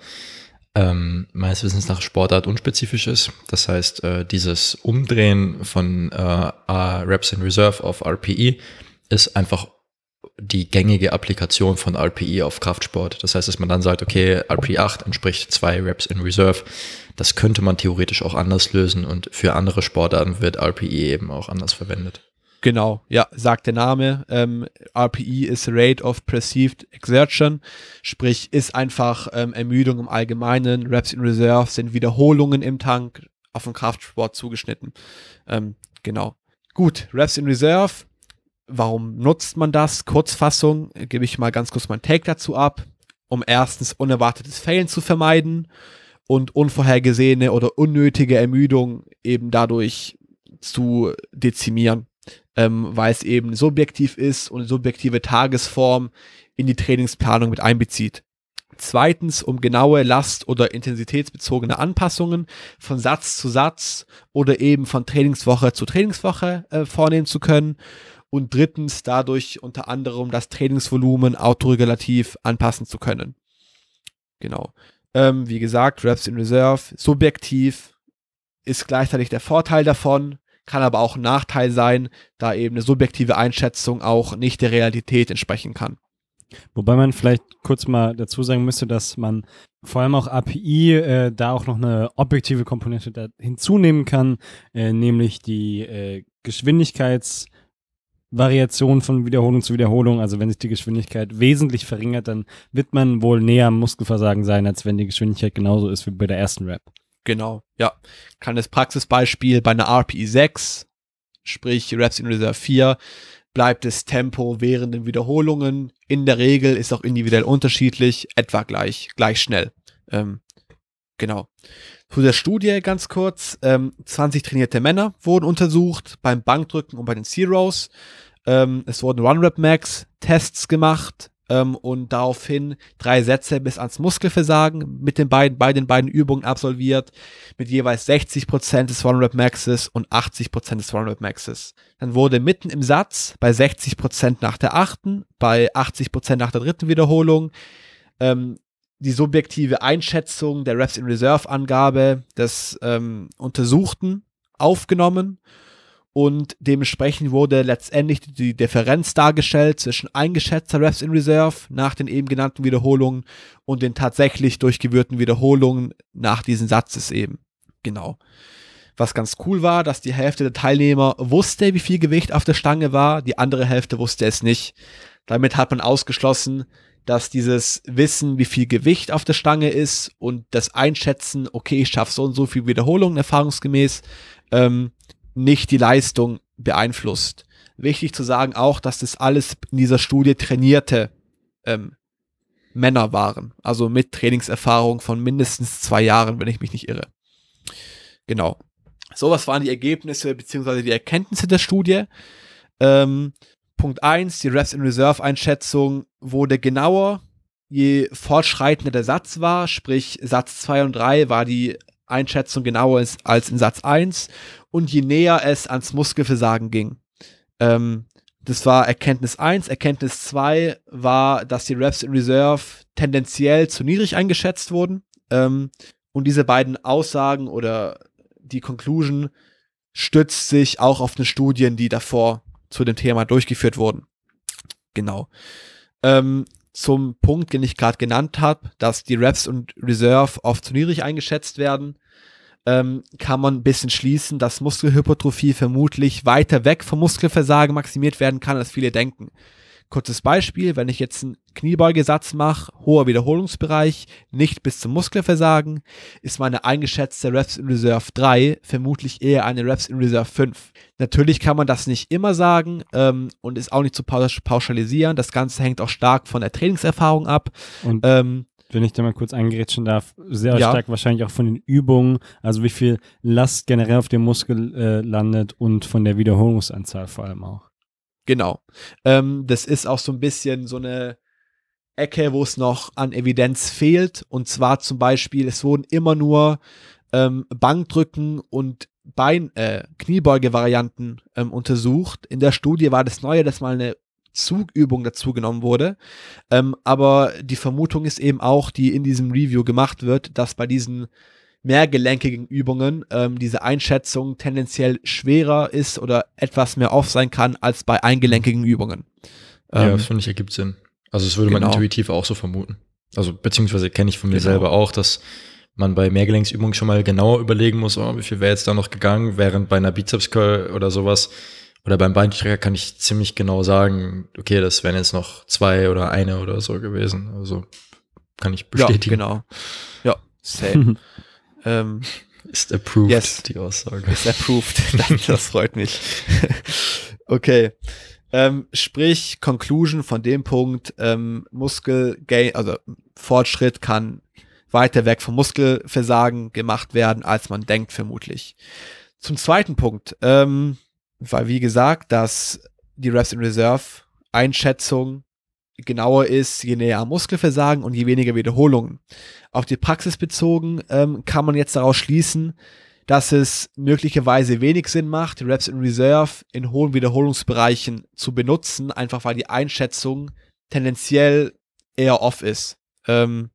ähm, meines Wissens nach Sportart unspezifisch ist. Das heißt, äh, dieses Umdrehen von äh, Reps in Reserve auf RPE ist einfach die gängige Applikation von RPE auf Kraftsport. Das heißt, dass man dann sagt, okay, RPE 8 entspricht zwei Reps in Reserve. Das könnte man theoretisch auch anders lösen und für andere Sportarten wird RPE eben auch anders verwendet. Genau, ja, sagt der Name. Ähm, RPE ist Rate of Perceived Exertion, sprich ist einfach ähm, Ermüdung im Allgemeinen. Reps in Reserve sind Wiederholungen im Tank auf den Kraftsport zugeschnitten. Ähm, genau. Gut, Reps in Reserve. Warum nutzt man das? Kurzfassung, gebe ich mal ganz kurz meinen Take dazu ab, um erstens unerwartetes Failen zu vermeiden und unvorhergesehene oder unnötige Ermüdung eben dadurch zu dezimieren ähm, weil es eben subjektiv ist und subjektive Tagesform in die Trainingsplanung mit einbezieht. Zweitens, um genaue Last- oder intensitätsbezogene Anpassungen von Satz zu Satz oder eben von Trainingswoche zu Trainingswoche äh, vornehmen zu können. Und drittens, dadurch unter anderem das Trainingsvolumen autoregulativ anpassen zu können. Genau. Ähm, wie gesagt, Reps in Reserve, subjektiv ist gleichzeitig der Vorteil davon, kann aber auch ein Nachteil sein, da eben eine subjektive Einschätzung auch nicht der Realität entsprechen kann. Wobei man vielleicht kurz mal dazu sagen müsste, dass man vor allem auch API äh, da auch noch eine objektive Komponente hinzunehmen kann, äh, nämlich die äh, Geschwindigkeitsvariation von Wiederholung zu Wiederholung. Also wenn sich die Geschwindigkeit wesentlich verringert, dann wird man wohl näher am Muskelversagen sein, als wenn die Geschwindigkeit genauso ist wie bei der ersten Rap. Genau, ja. Kleines Praxisbeispiel bei einer RPI 6, sprich Reps in Reserve 4, bleibt das Tempo während den Wiederholungen. In der Regel ist auch individuell unterschiedlich, etwa gleich, gleich schnell. Ähm, genau. Zu der Studie ganz kurz. Ähm, 20 trainierte Männer wurden untersucht beim Bankdrücken und bei den Zeros. Ähm, es wurden One-Rep-Max-Tests gemacht ähm, und daraufhin drei Sätze bis ans Muskelversagen mit den beiden, bei den beiden Übungen absolviert, mit jeweils 60% des One-Rep-Maxes und 80% des One-Rep-Maxes. Dann wurde mitten im Satz bei 60% nach der achten, bei 80% nach der dritten Wiederholung ähm, die subjektive Einschätzung der Reps in Reserve Angabe des ähm, Untersuchten aufgenommen und dementsprechend wurde letztendlich die Differenz dargestellt zwischen eingeschätzter Reps in Reserve nach den eben genannten Wiederholungen und den tatsächlich durchgeführten Wiederholungen nach diesen Satzes eben. Genau. Was ganz cool war, dass die Hälfte der Teilnehmer wusste, wie viel Gewicht auf der Stange war, die andere Hälfte wusste es nicht. Damit hat man ausgeschlossen, dass dieses Wissen, wie viel Gewicht auf der Stange ist und das Einschätzen, okay, ich schaffe so und so viel Wiederholungen erfahrungsgemäß, ähm, nicht die Leistung beeinflusst. Wichtig zu sagen auch, dass das alles in dieser Studie trainierte ähm, Männer waren. Also mit Trainingserfahrung von mindestens zwei Jahren, wenn ich mich nicht irre. Genau. So, was waren die Ergebnisse bzw. die Erkenntnisse der Studie? Ähm, Punkt 1, die Reps in Reserve Einschätzung wurde genauer, je fortschreitender der Satz war, sprich Satz 2 und 3 war die Einschätzung genauer ist als in Satz 1 und je näher es ans Muskelversagen ging. Ähm, das war Erkenntnis 1. Erkenntnis 2 war, dass die Reps in Reserve tendenziell zu niedrig eingeschätzt wurden. Ähm, und diese beiden Aussagen oder die Conclusion stützt sich auch auf den Studien, die davor zu dem Thema durchgeführt wurden. Genau. Ähm, zum Punkt, den ich gerade genannt habe, dass die Reps und Reserve oft zu niedrig eingeschätzt werden, ähm, kann man ein bisschen schließen, dass Muskelhypertrophie vermutlich weiter weg vom Muskelversagen maximiert werden kann, als viele denken. Kurzes Beispiel, wenn ich jetzt einen Kniebeugesatz mache, hoher Wiederholungsbereich, nicht bis zum Muskelversagen, ist meine eingeschätzte Reps in Reserve 3 vermutlich eher eine Reps in Reserve 5. Natürlich kann man das nicht immer sagen ähm, und ist auch nicht zu pauschalisieren. Das Ganze hängt auch stark von der Trainingserfahrung ab. Und ähm, wenn ich da mal kurz eingerätschen darf, sehr ja. stark wahrscheinlich auch von den Übungen, also wie viel Last generell auf dem Muskel äh, landet und von der Wiederholungsanzahl vor allem auch. Genau. Ähm, das ist auch so ein bisschen so eine Ecke, wo es noch an Evidenz fehlt. Und zwar zum Beispiel, es wurden immer nur ähm, Bankdrücken und Bein, äh, Kniebeuge-Varianten ähm, untersucht. In der Studie war das Neue, dass mal eine Zugübung dazu genommen wurde. Ähm, aber die Vermutung ist eben auch, die in diesem Review gemacht wird, dass bei diesen mehrgelenkigen Übungen ähm, diese Einschätzung tendenziell schwerer ist oder etwas mehr off sein kann als bei eingelenkigen Übungen. Ähm, ja, das finde ich ergibt Sinn. Also das würde genau. man intuitiv auch so vermuten. Also beziehungsweise kenne ich von mir genau. selber auch, dass man bei Mehrgelenksübungen schon mal genauer überlegen muss, oh, wie viel wäre jetzt da noch gegangen, während bei einer Bizeps Curl oder sowas oder beim Beinstrecker kann ich ziemlich genau sagen, okay, das wären jetzt noch zwei oder eine oder so gewesen. Also kann ich bestätigen. Ja, genau. Ja, same. ähm, ist approved, yes, die Aussage. Ist approved. das freut mich. okay. Ähm, sprich, Conclusion von dem Punkt, ähm, Muskelgain, also Fortschritt kann weiter weg vom Muskelversagen gemacht werden, als man denkt, vermutlich. Zum zweiten Punkt, ähm, weil wie gesagt, dass die Reps in Reserve Einschätzung genauer ist, je näher am Muskelversagen und je weniger Wiederholungen. Auf die Praxis bezogen ähm, kann man jetzt daraus schließen, dass es möglicherweise wenig Sinn macht, Reps in Reserve in hohen Wiederholungsbereichen zu benutzen, einfach weil die Einschätzung tendenziell eher off ist. Ähm,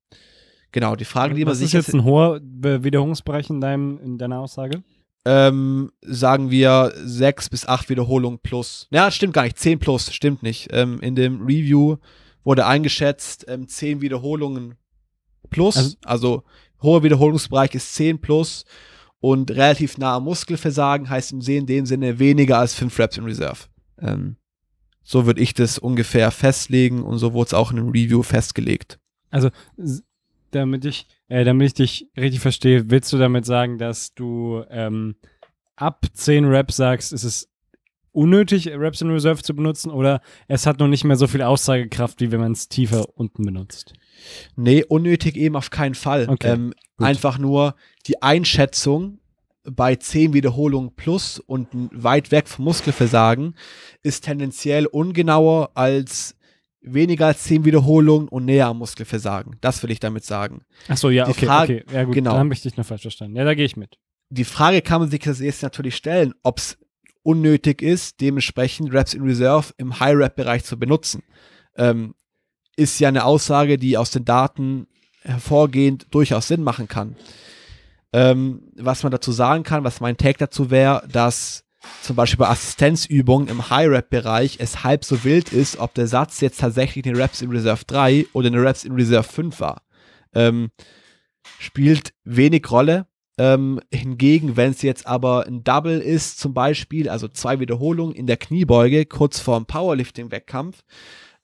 genau, die Frage, die man sich. Was ist jetzt ein hoher Wiederholungsbereich in, deinem, in deiner Aussage? Ähm, sagen wir sechs bis acht Wiederholungen plus. Ja, stimmt gar nicht. Zehn plus, stimmt nicht. Ähm, in dem Review, wurde eingeschätzt, ähm, 10 Wiederholungen plus, Also- also, hoher Wiederholungsbereich ist 10 plus und relativ nah am Muskelversagen heißt im in dem Sinne weniger als 5 Reps in Reserve. Ähm, so würde ich das ungefähr festlegen und so wurde es auch in einem Review festgelegt. Also, damit ich, äh, damit ich dich richtig verstehe, willst du damit sagen, dass du ähm, ab 10 Reps sagst, ist es unnötig, Reps in Reserve zu benutzen oder es hat noch nicht mehr so viel Aussagekraft, wie wenn man es tiefer unten benutzt? Nee, unnötig eben auf keinen Fall. Okay, ähm, einfach nur die Einschätzung bei 10 Wiederholungen plus und weit weg vom Muskelversagen ist tendenziell ungenauer als weniger als 10 Wiederholungen und näher am Muskelversagen. Das will ich damit sagen. Achso, ja, Die okay, Frage- okay. Ja, gut, genau. dann habe ich dich noch falsch verstanden. Ja, da gehe ich mit. Die Frage kann man sich jetzt natürlich stellen, ob es unnötig ist, dementsprechend Reps in Reserve im High-Rep-Bereich zu benutzen. Ähm, ist ja eine Aussage, die aus den Daten hervorgehend durchaus Sinn machen kann. Ähm, was man dazu sagen kann, was mein Take dazu wäre, dass zum Beispiel bei Assistenzübungen im High-Rep-Bereich es halb so wild ist, ob der Satz jetzt tatsächlich eine Reps in Reserve 3 oder eine Reps in Reserve 5 war. Ähm, spielt wenig Rolle. Ähm, hingegen, wenn es jetzt aber ein Double ist, zum Beispiel, also zwei Wiederholungen in der Kniebeuge kurz vorm Powerlifting-Wettkampf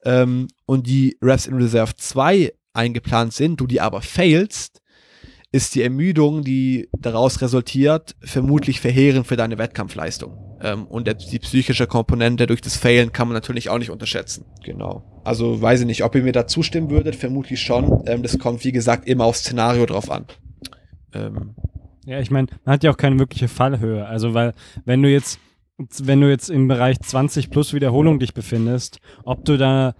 ähm, und die Reps in Reserve 2 eingeplant sind, du die aber failst, ist die Ermüdung, die daraus resultiert, vermutlich verheerend für deine Wettkampfleistung. Ähm, und der, die psychische Komponente durch das Failen kann man natürlich auch nicht unterschätzen. Genau. Also weiß ich nicht, ob ihr mir da zustimmen würdet, vermutlich schon. Ähm, das kommt, wie gesagt, immer aufs Szenario drauf an. Ähm, Ja, ich meine, man hat ja auch keine wirkliche Fallhöhe. Also, weil, wenn du jetzt, wenn du jetzt im Bereich 20 plus Wiederholung dich befindest, ob du da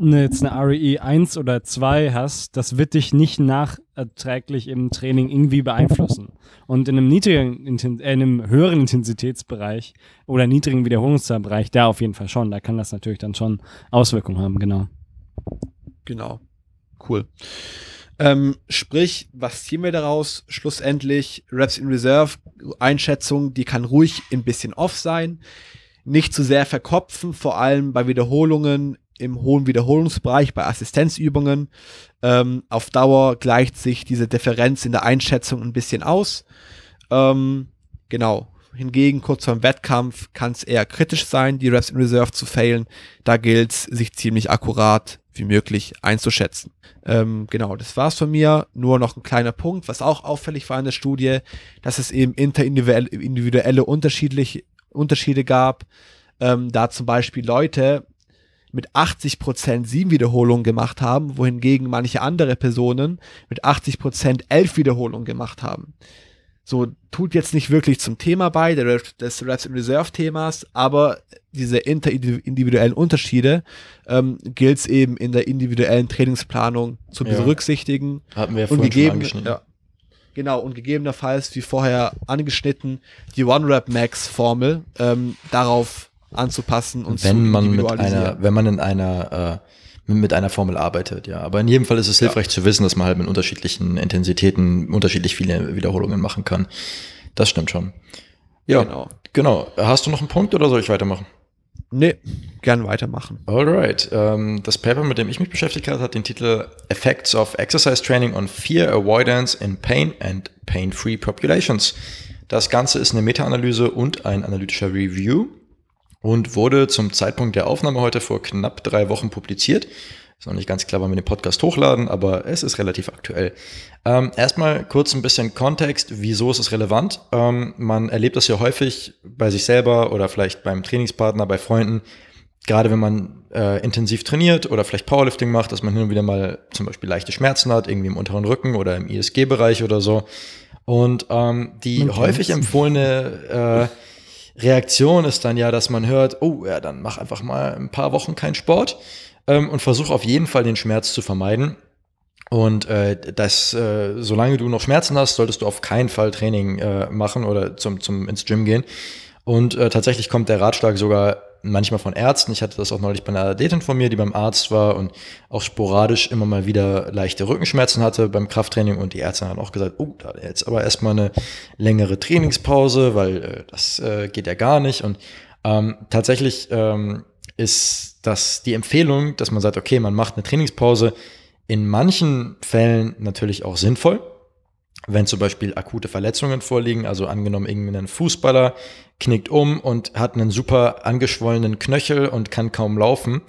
eine, jetzt eine REE 1 oder 2 hast, das wird dich nicht nachträglich im Training irgendwie beeinflussen. Und in einem niedrigen, äh, in einem höheren Intensitätsbereich oder niedrigen Wiederholungszahlbereich, da auf jeden Fall schon. Da kann das natürlich dann schon Auswirkungen haben, genau. Genau. Cool. Ähm, sprich, was ziehen wir daraus? Schlussendlich Reps in Reserve, Einschätzung, die kann ruhig ein bisschen off sein. Nicht zu sehr verkopfen, vor allem bei Wiederholungen im hohen Wiederholungsbereich, bei Assistenzübungen. Ähm, auf Dauer gleicht sich diese Differenz in der Einschätzung ein bisschen aus. Ähm, genau. Hingegen kurz vor dem Wettkampf kann es eher kritisch sein, die Reps in Reserve zu failen. Da gilt es, sich ziemlich akkurat wie möglich einzuschätzen. Ähm, genau, das war's von mir. Nur noch ein kleiner Punkt, was auch auffällig war in der Studie, dass es eben interindividuelle individuelle unterschiedlich, Unterschiede gab. Ähm, da zum Beispiel Leute mit 80% sieben Wiederholungen gemacht haben, wohingegen manche andere Personen mit 80% elf Wiederholungen gemacht haben. So tut jetzt nicht wirklich zum Thema bei, der des Reps in Reserve Themas, aber diese interindividuellen Unterschiede ähm, gilt es eben in der individuellen Trainingsplanung zu Ja. berücksichtigen. Hatten wir ja Und vorhin schon gegeben, angeschnitten. ja, genau, und gegebenenfalls, wie vorher angeschnitten, die One-Rep-Max-Formel ähm, darauf anzupassen und wenn zu man mit einer, wenn man in einer äh, mit einer Formel arbeitet, ja. Aber in jedem Fall ist es hilfreich zu wissen, dass man halt mit unterschiedlichen Intensitäten unterschiedlich viele Wiederholungen machen kann. Das stimmt schon. Ja, Genau. genau. Hast du noch einen Punkt oder soll ich weitermachen? Nee, gern weitermachen. Alright. Ähm, das Paper, mit dem ich mich beschäftigt habe, hat den Titel Effects of Exercise Training on Fear Avoidance in Pain and Pain-Free Populations. Das Ganze ist eine Meta-Analyse und ein analytischer Review und wurde zum Zeitpunkt der Aufnahme heute vor knapp drei Wochen publiziert. Ist noch nicht ganz klar, wann wir den Podcast hochladen, aber es ist relativ aktuell. Ähm, erstmal kurz ein bisschen Kontext, wieso ist es relevant? Ähm, man erlebt das ja häufig bei sich selber oder vielleicht beim Trainingspartner, bei Freunden, gerade wenn man äh, intensiv trainiert oder vielleicht Powerlifting macht, dass man hin und wieder mal zum Beispiel leichte Schmerzen hat, irgendwie im unteren Rücken oder im ISG-Bereich oder so. Und ähm, die häufig empfohlene äh, Reaktion ist dann ja, dass man hört, oh ja, dann mach einfach mal ein paar Wochen keinen Sport ähm, und versuch auf jeden Fall den Schmerz zu vermeiden. Und äh, das, äh, solange du noch Schmerzen hast, solltest du auf keinen Fall Training äh, machen oder zum, zum ins Gym gehen. Und äh, tatsächlich kommt der Ratschlag sogar manchmal von Ärzten. Ich hatte das auch neulich bei einer Athletin von mir, die beim Arzt war und auch sporadisch immer mal wieder leichte Rückenschmerzen hatte beim Krafttraining. Und die Ärzte haben auch gesagt, oh, da jetzt aber erstmal eine längere Trainingspause, weil äh, das äh, geht ja gar nicht. Und ähm, tatsächlich ähm, ist dass die Empfehlung, dass man sagt, okay, man macht eine Trainingspause, in manchen Fällen natürlich auch sinnvoll. Wenn zum Beispiel akute Verletzungen vorliegen, also angenommen irgendein Fußballer knickt um und hat einen super angeschwollenen Knöchel und kann kaum laufen,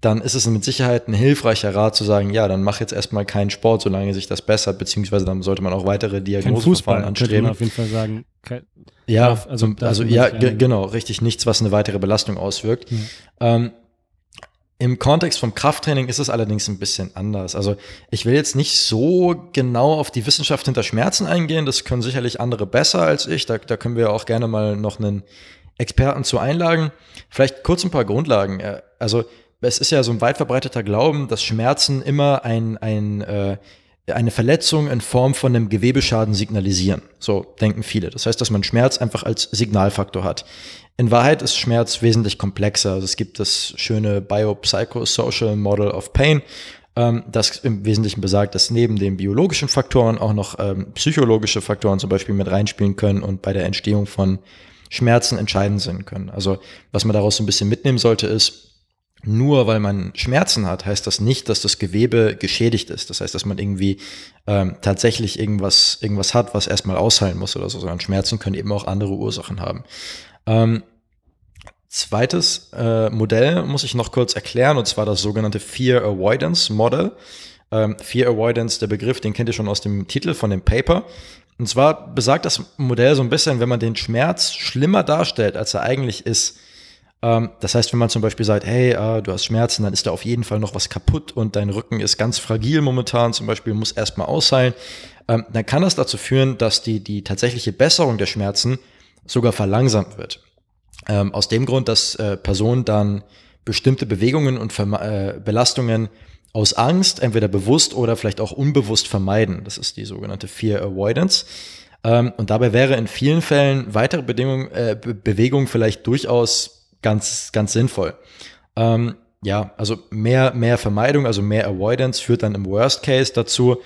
dann ist es mit Sicherheit ein hilfreicher Rat zu sagen, ja, dann mach jetzt erstmal keinen Sport, solange sich das bessert, beziehungsweise dann sollte man auch weitere Diagnoseverfahren anstreben. Man auf jeden Fall sagen. Kein, ja, also, also ja, genau, richtig nichts, was eine weitere Belastung auswirkt. Mhm. Ähm, im Kontext vom Krafttraining ist es allerdings ein bisschen anders. Also ich will jetzt nicht so genau auf die Wissenschaft hinter Schmerzen eingehen. Das können sicherlich andere besser als ich. Da, da können wir auch gerne mal noch einen Experten zu einladen. Vielleicht kurz ein paar Grundlagen. Also es ist ja so ein weit verbreiteter Glauben, dass Schmerzen immer ein, ein, äh, eine Verletzung in Form von einem Gewebeschaden signalisieren. So denken viele. Das heißt, dass man Schmerz einfach als Signalfaktor hat. In Wahrheit ist Schmerz wesentlich komplexer. Also es gibt das schöne Biopsychosocial Model of Pain, ähm, das im Wesentlichen besagt, dass neben den biologischen Faktoren auch noch ähm, psychologische Faktoren zum Beispiel mit reinspielen können und bei der Entstehung von Schmerzen entscheidend sein können. Also was man daraus so ein bisschen mitnehmen sollte, ist, nur weil man Schmerzen hat, heißt das nicht, dass das Gewebe geschädigt ist. Das heißt, dass man irgendwie ähm, tatsächlich irgendwas, irgendwas hat, was erstmal ausheilen muss oder so, sondern Schmerzen können eben auch andere Ursachen haben. Ähm, zweites äh, Modell muss ich noch kurz erklären, und zwar das sogenannte Fear Avoidance Model. Ähm, Fear Avoidance, der Begriff, den kennt ihr schon aus dem Titel von dem Paper. Und zwar besagt das Modell so ein bisschen, wenn man den Schmerz schlimmer darstellt, als er eigentlich ist, ähm, das heißt, wenn man zum Beispiel sagt, hey, äh, du hast Schmerzen, dann ist da auf jeden Fall noch was kaputt und dein Rücken ist ganz fragil momentan, zum Beispiel muss erstmal ausheilen, ähm, dann kann das dazu führen, dass die, die tatsächliche Besserung der Schmerzen sogar verlangsamt wird. Ähm, aus dem Grund, dass äh, Personen dann bestimmte Bewegungen und Verme äh, Belastungen aus Angst, entweder bewusst oder vielleicht auch unbewusst vermeiden. Das ist die sogenannte Fear Avoidance. Ähm, und dabei wäre in vielen Fällen weitere Bedingungen, äh, Be Bewegung vielleicht durchaus ganz, ganz sinnvoll. Ähm, ja, also mehr, mehr Vermeidung, also mehr Avoidance führt dann im Worst Case dazu,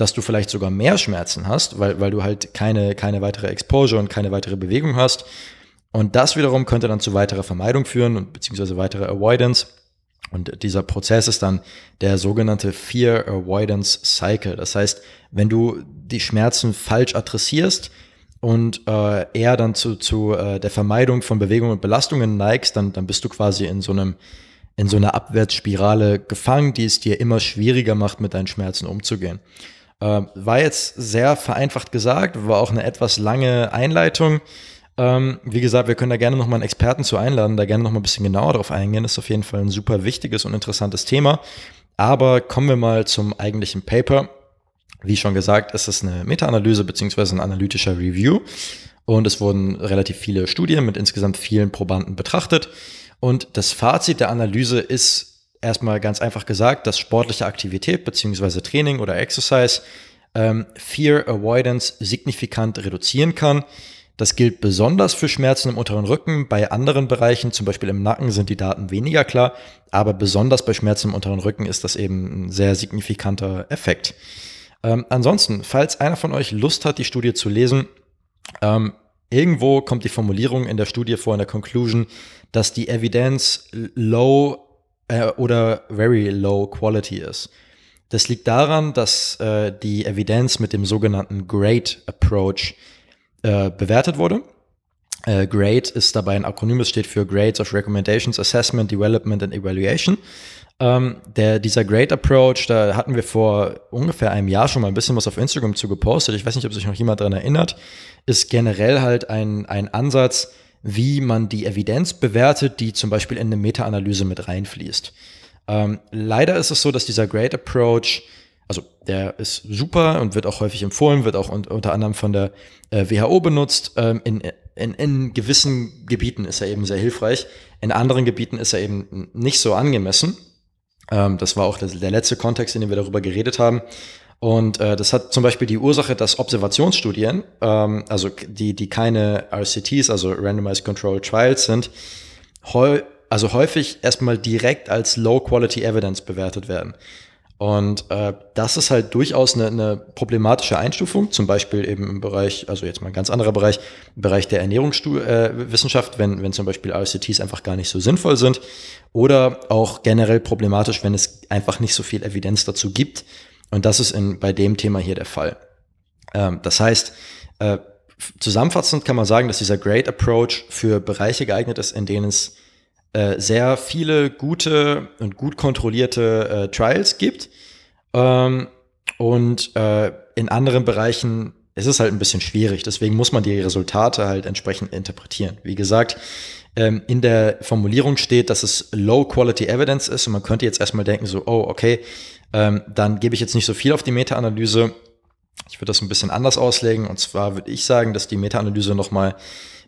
dass du vielleicht sogar mehr Schmerzen hast, weil, weil du halt keine, keine weitere Exposure und keine weitere Bewegung hast. Und das wiederum könnte dann zu weiterer Vermeidung führen beziehungsweise weiterer Avoidance. Und dieser Prozess ist dann der sogenannte Fear Avoidance Cycle. Das heißt, wenn du die Schmerzen falsch adressierst, und äh, eher dann zu, zu äh, der Vermeidung von Bewegungen und Belastungen neigst, dann, dann bist du quasi in so einem in so einer Abwärtsspirale gefangen, die es dir immer schwieriger macht, mit deinen Schmerzen umzugehen. Äh, war jetzt sehr vereinfacht gesagt, war auch eine etwas lange Einleitung. Ähm, wie gesagt, wir können da gerne nochmal einen Experten zu einladen, da gerne nochmal ein bisschen genauer drauf eingehen. Ist auf jeden Fall ein super wichtiges und interessantes Thema. Aber kommen wir mal zum eigentlichen Paper. Wie schon gesagt, ist es eine Meta-Analyse beziehungsweise ein analytischer Review. Und es wurden relativ viele Studien mit insgesamt vielen Probanden betrachtet. Und das Fazit der Analyse ist erstmal ganz einfach gesagt, dass sportliche Aktivität beziehungsweise Training oder Exercise ähm, Fear Avoidance signifikant reduzieren kann. Das gilt besonders für Schmerzen im unteren Rücken. Bei anderen Bereichen, zum Beispiel im Nacken, sind die Daten weniger klar. Aber besonders bei Schmerzen im unteren Rücken ist das eben ein sehr signifikanter Effekt. Ähm, ansonsten, falls einer von euch Lust hat, die Studie zu lesen, ähm, irgendwo kommt die Formulierung in der Studie vor, in der Conclusion, dass die Evidenz low äh, oder very low quality ist. Das liegt daran, dass äh, die Evidenz mit dem sogenannten GRADE Approach äh, bewertet wurde. Äh, GRADE ist dabei ein Akronym, das steht für Grades of Recommendations, Assessment, Development and Evaluation. Ähm, der, dieser Great Approach, da hatten wir vor ungefähr einem Jahr schon mal ein bisschen was auf Instagram zu gepostet. Ich weiß nicht, ob sich noch jemand daran erinnert. Ist generell halt ein, ein Ansatz, wie man die Evidenz bewertet, die zum Beispiel in eine Meta-Analyse mit reinfließt. Ähm, leider ist es so, dass dieser Great Approach, also der ist super und wird auch häufig empfohlen, wird auch un unter anderem von der äh, WHO benutzt. Ähm, in, in, in gewissen Gebieten ist er eben sehr hilfreich. In anderen Gebieten ist er eben nicht so angemessen. Ähm, das war auch der, der, letzte Kontext, in dem wir darüber geredet haben. Und äh, das hat zum Beispiel die Ursache, dass Observationsstudien, ähm, also die, die keine RCTs, also Randomized Controlled Trials sind, heu also häufig erstmal direkt als Low Quality Evidence bewertet werden. Und äh, das ist halt durchaus eine, eine problematische Einstufung, zum Beispiel eben im Bereich, also jetzt mal ein ganz anderer Bereich, im Bereich der Ernährungswissenschaft, äh, wenn, wenn zum Beispiel RCTs einfach gar nicht so sinnvoll sind. Oder auch generell problematisch, wenn es einfach nicht so viel Evidenz dazu gibt. Und das ist in, bei dem Thema hier der Fall. Ähm, das heißt, äh, zusammenfassend kann man sagen, dass dieser Great Approach für Bereiche geeignet ist, in denen es äh, sehr viele gute und gut kontrollierte äh, Trials gibt. Ähm, und äh, in anderen Bereichen ist es halt ein bisschen schwierig. Deswegen muss man die Resultate halt entsprechend interpretieren. Wie gesagt, ähm, in der Formulierung steht, dass es Low Quality Evidence ist und man könnte jetzt erstmal denken, so, oh, okay, ähm, dann gebe ich jetzt nicht so viel auf die Meta-Analyse. Ich würde das ein bisschen anders auslegen. Und zwar würde ich sagen, dass die Meta-Analyse nochmal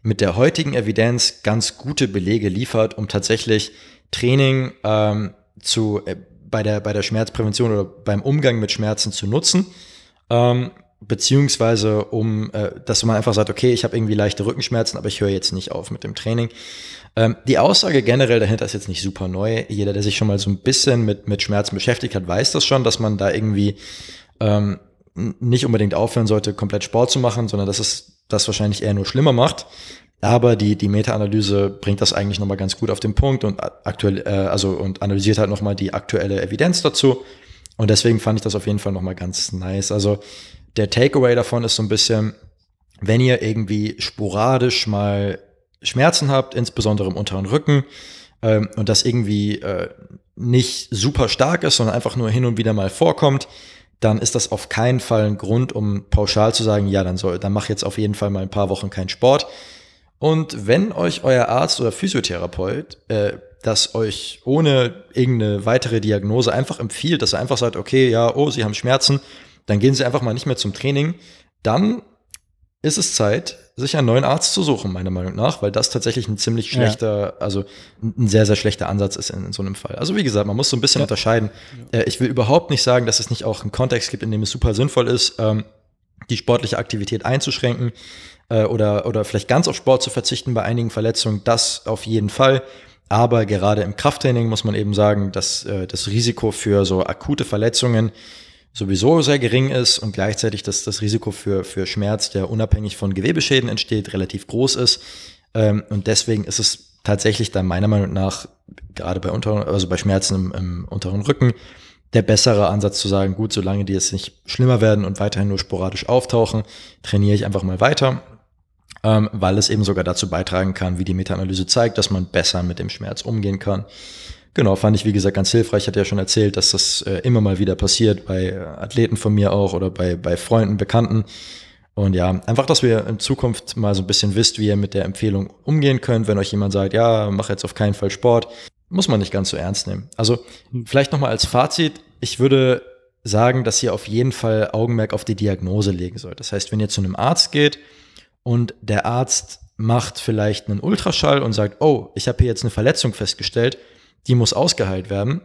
mit der heutigen Evidenz ganz gute Belege liefert, um tatsächlich Training ähm, zu, äh, bei, der, bei der Schmerzprävention oder beim Umgang mit Schmerzen zu nutzen. Ähm, beziehungsweise um, äh, dass man einfach sagt, okay, ich habe irgendwie leichte Rückenschmerzen, aber ich höre jetzt nicht auf mit dem Training. Ähm, die Aussage generell dahinter ist jetzt nicht super neu. Jeder, der sich schon mal so ein bisschen mit, mit Schmerzen beschäftigt hat, weiß das schon, dass man da irgendwie ähm, nicht unbedingt aufhören sollte, komplett Sport zu machen, sondern dass es das wahrscheinlich eher nur schlimmer macht. Aber die, die Meta-Analyse bringt das eigentlich nochmal ganz gut auf den Punkt und aktuell, äh, also und analysiert halt nochmal die aktuelle Evidenz dazu. Und deswegen fand ich das auf jeden Fall nochmal ganz nice. Also der Takeaway davon ist so ein bisschen, wenn ihr irgendwie sporadisch mal Schmerzen habt, insbesondere im unteren Rücken, ähm, und das irgendwie äh, nicht super stark ist, sondern einfach nur hin und wieder mal vorkommt, dann ist das auf keinen Fall ein Grund, um pauschal zu sagen, ja, dann soll, dann mach jetzt auf jeden Fall mal ein paar Wochen keinen Sport. Und wenn euch euer Arzt oder Physiotherapeut äh, das euch ohne irgendeine weitere Diagnose einfach empfiehlt, dass er einfach sagt, okay, ja, oh, Sie haben Schmerzen, dann gehen Sie einfach mal nicht mehr zum Training, dann ist es Zeit, sich einen neuen Arzt zu suchen, meiner Meinung nach, weil das tatsächlich ein ziemlich schlechter, ja. also ein sehr, sehr schlechter Ansatz ist in, in, so einem Fall. Also wie gesagt, man muss so ein bisschen ja. unterscheiden. Äh, ich will überhaupt nicht sagen, dass es nicht auch einen Kontext gibt, in dem es super sinnvoll ist, ähm, die sportliche Aktivität einzuschränken äh, oder, oder vielleicht ganz auf Sport zu verzichten bei einigen Verletzungen. Das auf jeden Fall. Aber gerade im Krafttraining muss man eben sagen, dass äh, das Risiko für so akute Verletzungen sowieso sehr gering ist und gleichzeitig dass das Risiko für, für Schmerz, der unabhängig von Gewebeschäden entsteht, relativ groß ist. Ähm, und deswegen ist es tatsächlich dann meiner Meinung nach, gerade bei, unter, also bei Schmerzen im, im unteren Rücken, der bessere Ansatz zu sagen, gut, solange die jetzt nicht schlimmer werden und weiterhin nur sporadisch auftauchen, trainiere ich einfach mal weiter, ähm, weil es eben sogar dazu beitragen kann, wie die Meta-Analyse zeigt, dass man besser mit dem Schmerz umgehen kann. Genau, fand ich wie gesagt ganz hilfreich. Ich hatte ja schon erzählt, dass das äh, immer mal wieder passiert, bei äh, Athleten von mir auch oder bei, bei Freunden, Bekannten. Und ja, einfach, dass wir in Zukunft mal so ein bisschen wisst, wie ihr mit der Empfehlung umgehen könnt, wenn euch jemand sagt, ja, mach jetzt auf keinen Fall Sport, muss man nicht ganz so ernst nehmen. Also vielleicht nochmal als Fazit, ich würde sagen, dass ihr auf jeden Fall Augenmerk auf die Diagnose legen sollt. Das heißt, wenn ihr zu einem Arzt geht und der Arzt macht vielleicht einen Ultraschall und sagt, oh, ich habe hier jetzt eine Verletzung festgestellt, die muss ausgeheilt werden.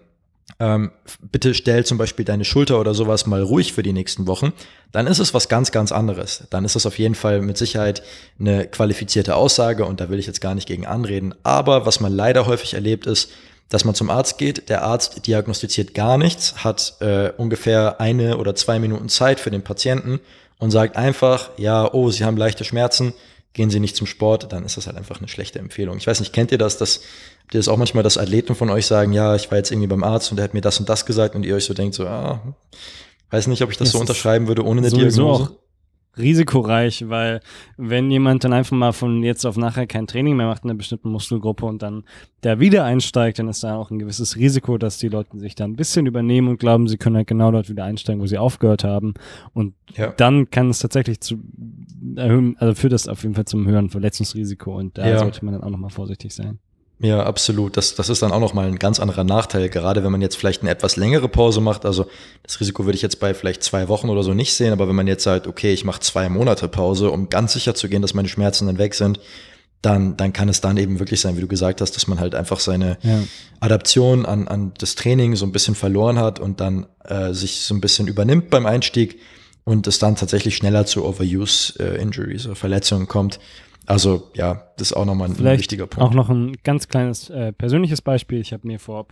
Ähm, bitte stell zum Beispiel deine Schulter oder sowas mal ruhig für die nächsten Wochen, dann ist es was ganz, ganz anderes. Dann ist es auf jeden Fall mit Sicherheit eine qualifizierte Aussage und da will ich jetzt gar nicht gegen anreden. Aber was man leider häufig erlebt ist, dass man zum Arzt geht, der Arzt diagnostiziert gar nichts, hat äh, ungefähr eine oder zwei Minuten Zeit für den Patienten und sagt einfach, ja, oh, Sie haben leichte Schmerzen, gehen Sie nicht zum Sport, dann ist das halt einfach eine schlechte Empfehlung. Ich weiß nicht, kennt ihr das, dass habt ihr das auch manchmal, dass Athleten von euch sagen, ja, ich war jetzt irgendwie beim Arzt und der hat mir das und das gesagt und ihr euch so denkt, so, ah, weiß nicht, ob ich das, das so unterschreiben würde ohne eine Diagnose. Auch risikoreich, weil wenn jemand dann einfach mal von jetzt auf nachher kein Training mehr macht in einer bestimmten Muskelgruppe und dann der wieder einsteigt, dann ist da auch ein gewisses Risiko, dass die Leute sich da ein bisschen übernehmen und glauben, sie können halt genau dort wieder einsteigen, wo sie aufgehört haben. Und ja. dann kann es tatsächlich zu erhöhen, also führt das auf jeden Fall zum höheren Verletzungsrisiko und da ja. sollte man dann auch nochmal vorsichtig sein. Ja, absolut. Das, das ist dann auch nochmal ein ganz anderer Nachteil, gerade wenn man jetzt vielleicht eine etwas längere Pause macht. Also das Risiko würde ich jetzt bei vielleicht zwei Wochen oder so nicht sehen, aber wenn man jetzt sagt, okay, ich mache zwei Monate Pause, um ganz sicher zu gehen, dass meine Schmerzen dann weg sind, dann, dann kann es dann eben wirklich sein, wie du gesagt hast, dass man halt einfach seine ja. Adaption an, an das Training so ein bisschen verloren hat und dann äh, sich so ein bisschen übernimmt beim Einstieg und es dann tatsächlich schneller zu Overuse-Injuries äh, oder Verletzungen kommt Also ja, das ist auch nochmal ein Vielleicht wichtiger Punkt. Auch noch ein ganz kleines äh, persönliches Beispiel. Ich habe mir vor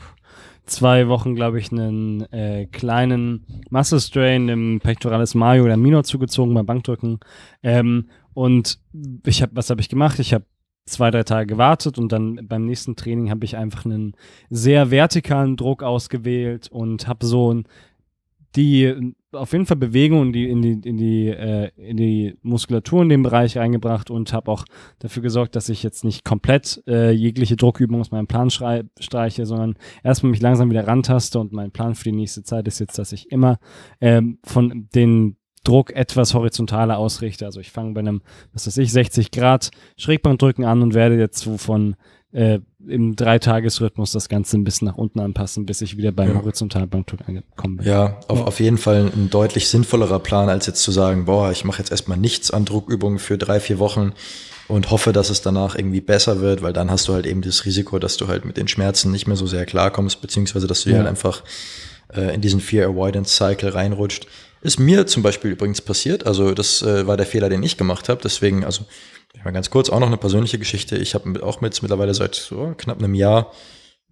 zwei Wochen, glaube ich, einen äh, kleinen Muscle Strain im Pectoralis Major oder Minor zugezogen beim Bankdrücken. Ähm, und ich habe, was habe ich gemacht? Ich habe zwei, drei Tage gewartet und dann beim nächsten Training habe ich einfach einen sehr vertikalen Druck ausgewählt und habe so ein, die auf jeden Fall Bewegung in die, in die, in die, äh, in die Muskulatur in dem Bereich reingebracht und habe auch dafür gesorgt, dass ich jetzt nicht komplett äh, jegliche Druckübung aus meinem Plan streiche, sondern erstmal mich langsam wieder rantaste und mein Plan für die nächste Zeit ist jetzt, dass ich immer ähm, von den Druck etwas horizontaler ausrichte. Also ich fange bei einem, was weiß ich, 60 Grad Schrägbankdrücken an und werde jetzt so von äh, im Dreitagesrhythmus das Ganze ein bisschen nach unten anpassen, bis ich wieder beim ja. Horizontalbankdruck angekommen bin. Ja, auf, auf jeden Fall ein deutlich sinnvollerer Plan, als jetzt zu sagen, boah, ich mache jetzt erstmal nichts an Druckübungen für drei, vier Wochen und hoffe, dass es danach irgendwie besser wird, weil dann hast du halt eben das Risiko, dass du halt mit den Schmerzen nicht mehr so sehr klarkommst, beziehungsweise dass du ja. halt einfach äh, in diesen Fear Avoidance Cycle reinrutscht. Ist mir zum Beispiel übrigens passiert. Also das äh, war der Fehler, den ich gemacht habe. Deswegen, also mal ganz kurz auch noch eine persönliche Geschichte. Ich habe auch mit mittlerweile seit so knapp einem Jahr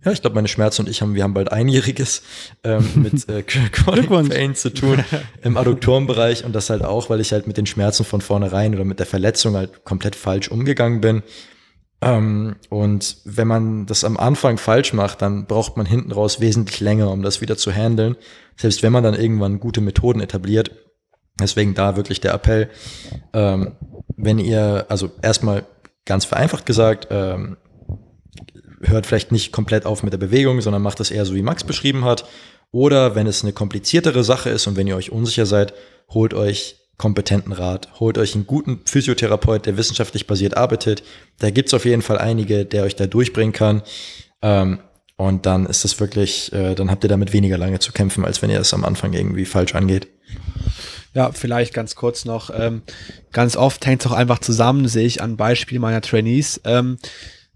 ja, ich glaube, meine Schmerzen und ich haben, wir haben bald einjähriges ähm, mit äh, Chronic Pain zu tun im Adduktorenbereich und das halt auch, weil ich halt mit den Schmerzen von vornherein oder mit der Verletzung halt komplett falsch umgegangen bin. Ähm, und wenn man das am Anfang falsch macht, dann braucht man hinten raus wesentlich länger, um das wieder zu handeln. Selbst wenn man dann irgendwann gute Methoden etabliert. Deswegen da wirklich der Appell, ähm, wenn ihr, also erstmal ganz vereinfacht gesagt, ähm, hört vielleicht nicht komplett auf mit der Bewegung, sondern macht das eher so, wie Max beschrieben hat. Oder wenn es eine kompliziertere Sache ist und wenn ihr euch unsicher seid, holt euch kompetenten Rat. Holt euch einen guten Physiotherapeut, der wissenschaftlich basiert arbeitet. Da gibt's auf jeden Fall einige, der euch da durchbringen kann. Ähm, und dann ist es wirklich, äh, dann habt ihr damit weniger lange zu kämpfen, als wenn ihr es am Anfang irgendwie falsch angeht. Ja, vielleicht ganz kurz noch. Ähm, ganz oft hängt es auch einfach zusammen, sehe ich an Beispiel meiner Trainees. Ähm,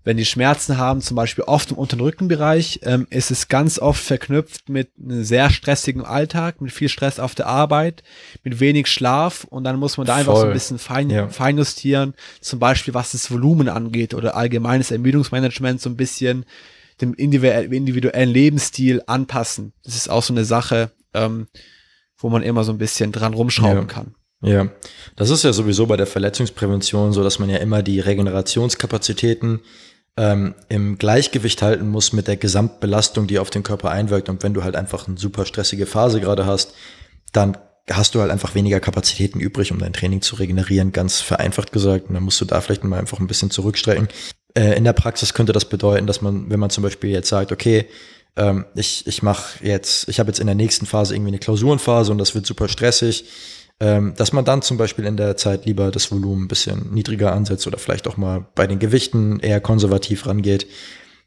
wenn die Schmerzen haben, zum Beispiel oft im unteren Rückenbereich, ähm, ist es ganz oft verknüpft mit einem sehr stressigen Alltag, mit viel Stress auf der Arbeit, mit wenig Schlaf und dann muss man da einfach so ein bisschen fein, ja. feinjustieren, zum Beispiel was das Volumen angeht oder allgemeines Ermüdungsmanagement so ein bisschen dem individuellen Lebensstil anpassen. Das ist auch so eine Sache, ähm, wo man immer so ein bisschen dran rumschrauben ja. kann. Ja, das ist ja sowieso bei der Verletzungsprävention so, dass man ja immer die Regenerationskapazitäten ähm, im Gleichgewicht halten muss mit der Gesamtbelastung, die auf den Körper einwirkt. Und wenn du halt einfach eine super stressige Phase gerade hast, dann hast du halt einfach weniger Kapazitäten übrig, um dein Training zu regenerieren, ganz vereinfacht gesagt. Und dann musst du da vielleicht mal einfach ein bisschen zurückstrecken. Äh, in der Praxis könnte das bedeuten, dass man, wenn man zum Beispiel jetzt sagt, okay, ähm, ich, ich mache jetzt, ich habe jetzt in der nächsten Phase irgendwie eine Klausurenphase und das wird super stressig, ähm, dass man dann zum Beispiel in der Zeit lieber das Volumen ein bisschen niedriger ansetzt oder vielleicht auch mal bei den Gewichten eher konservativ rangeht,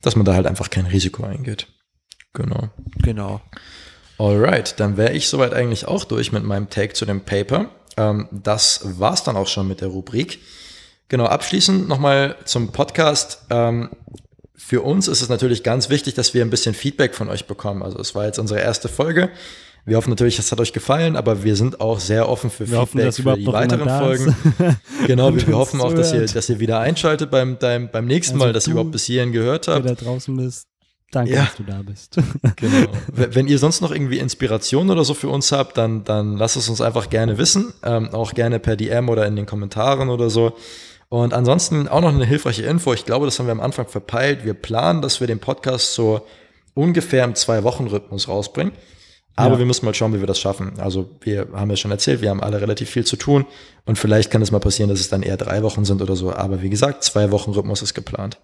dass man da halt einfach kein Risiko eingeht. Genau. Genau. Alright, dann wäre ich soweit eigentlich auch durch mit meinem Take zu dem Paper. Ähm, das war's dann auch schon mit der Rubrik. Genau, abschließend nochmal zum Podcast. Ähm, für uns ist es natürlich ganz wichtig, dass wir ein bisschen Feedback von euch bekommen. Also es war jetzt unsere erste Folge. Wir hoffen natürlich, es hat euch gefallen, aber wir sind auch sehr offen für wir Feedback hoffen, für die weiteren Folgen. genau, wir, wir hoffen auch, dass ihr, dass ihr wieder einschaltet beim, beim, beim nächsten also Mal, dass ihr überhaupt bis hierhin gehört habt. Der da draußen bist. Danke, ja. dass du da bist. genau. Wenn ihr sonst noch irgendwie Inspiration oder so für uns habt, dann, dann lasst es uns einfach gerne wissen. Ähm, auch gerne per DM oder in den Kommentaren oder so. Und ansonsten auch noch eine hilfreiche Info. Ich glaube, das haben wir am Anfang verpeilt. Wir planen, dass wir den Podcast so ungefähr im Zwei-Wochen-Rhythmus rausbringen. Aber ja. wir müssen mal schauen, wie wir das schaffen. Also wir haben ja schon erzählt, wir haben alle relativ viel zu tun und vielleicht kann es mal passieren, dass es dann eher drei Wochen sind oder so. Aber wie gesagt, zwei Wochen Rhythmus ist geplant.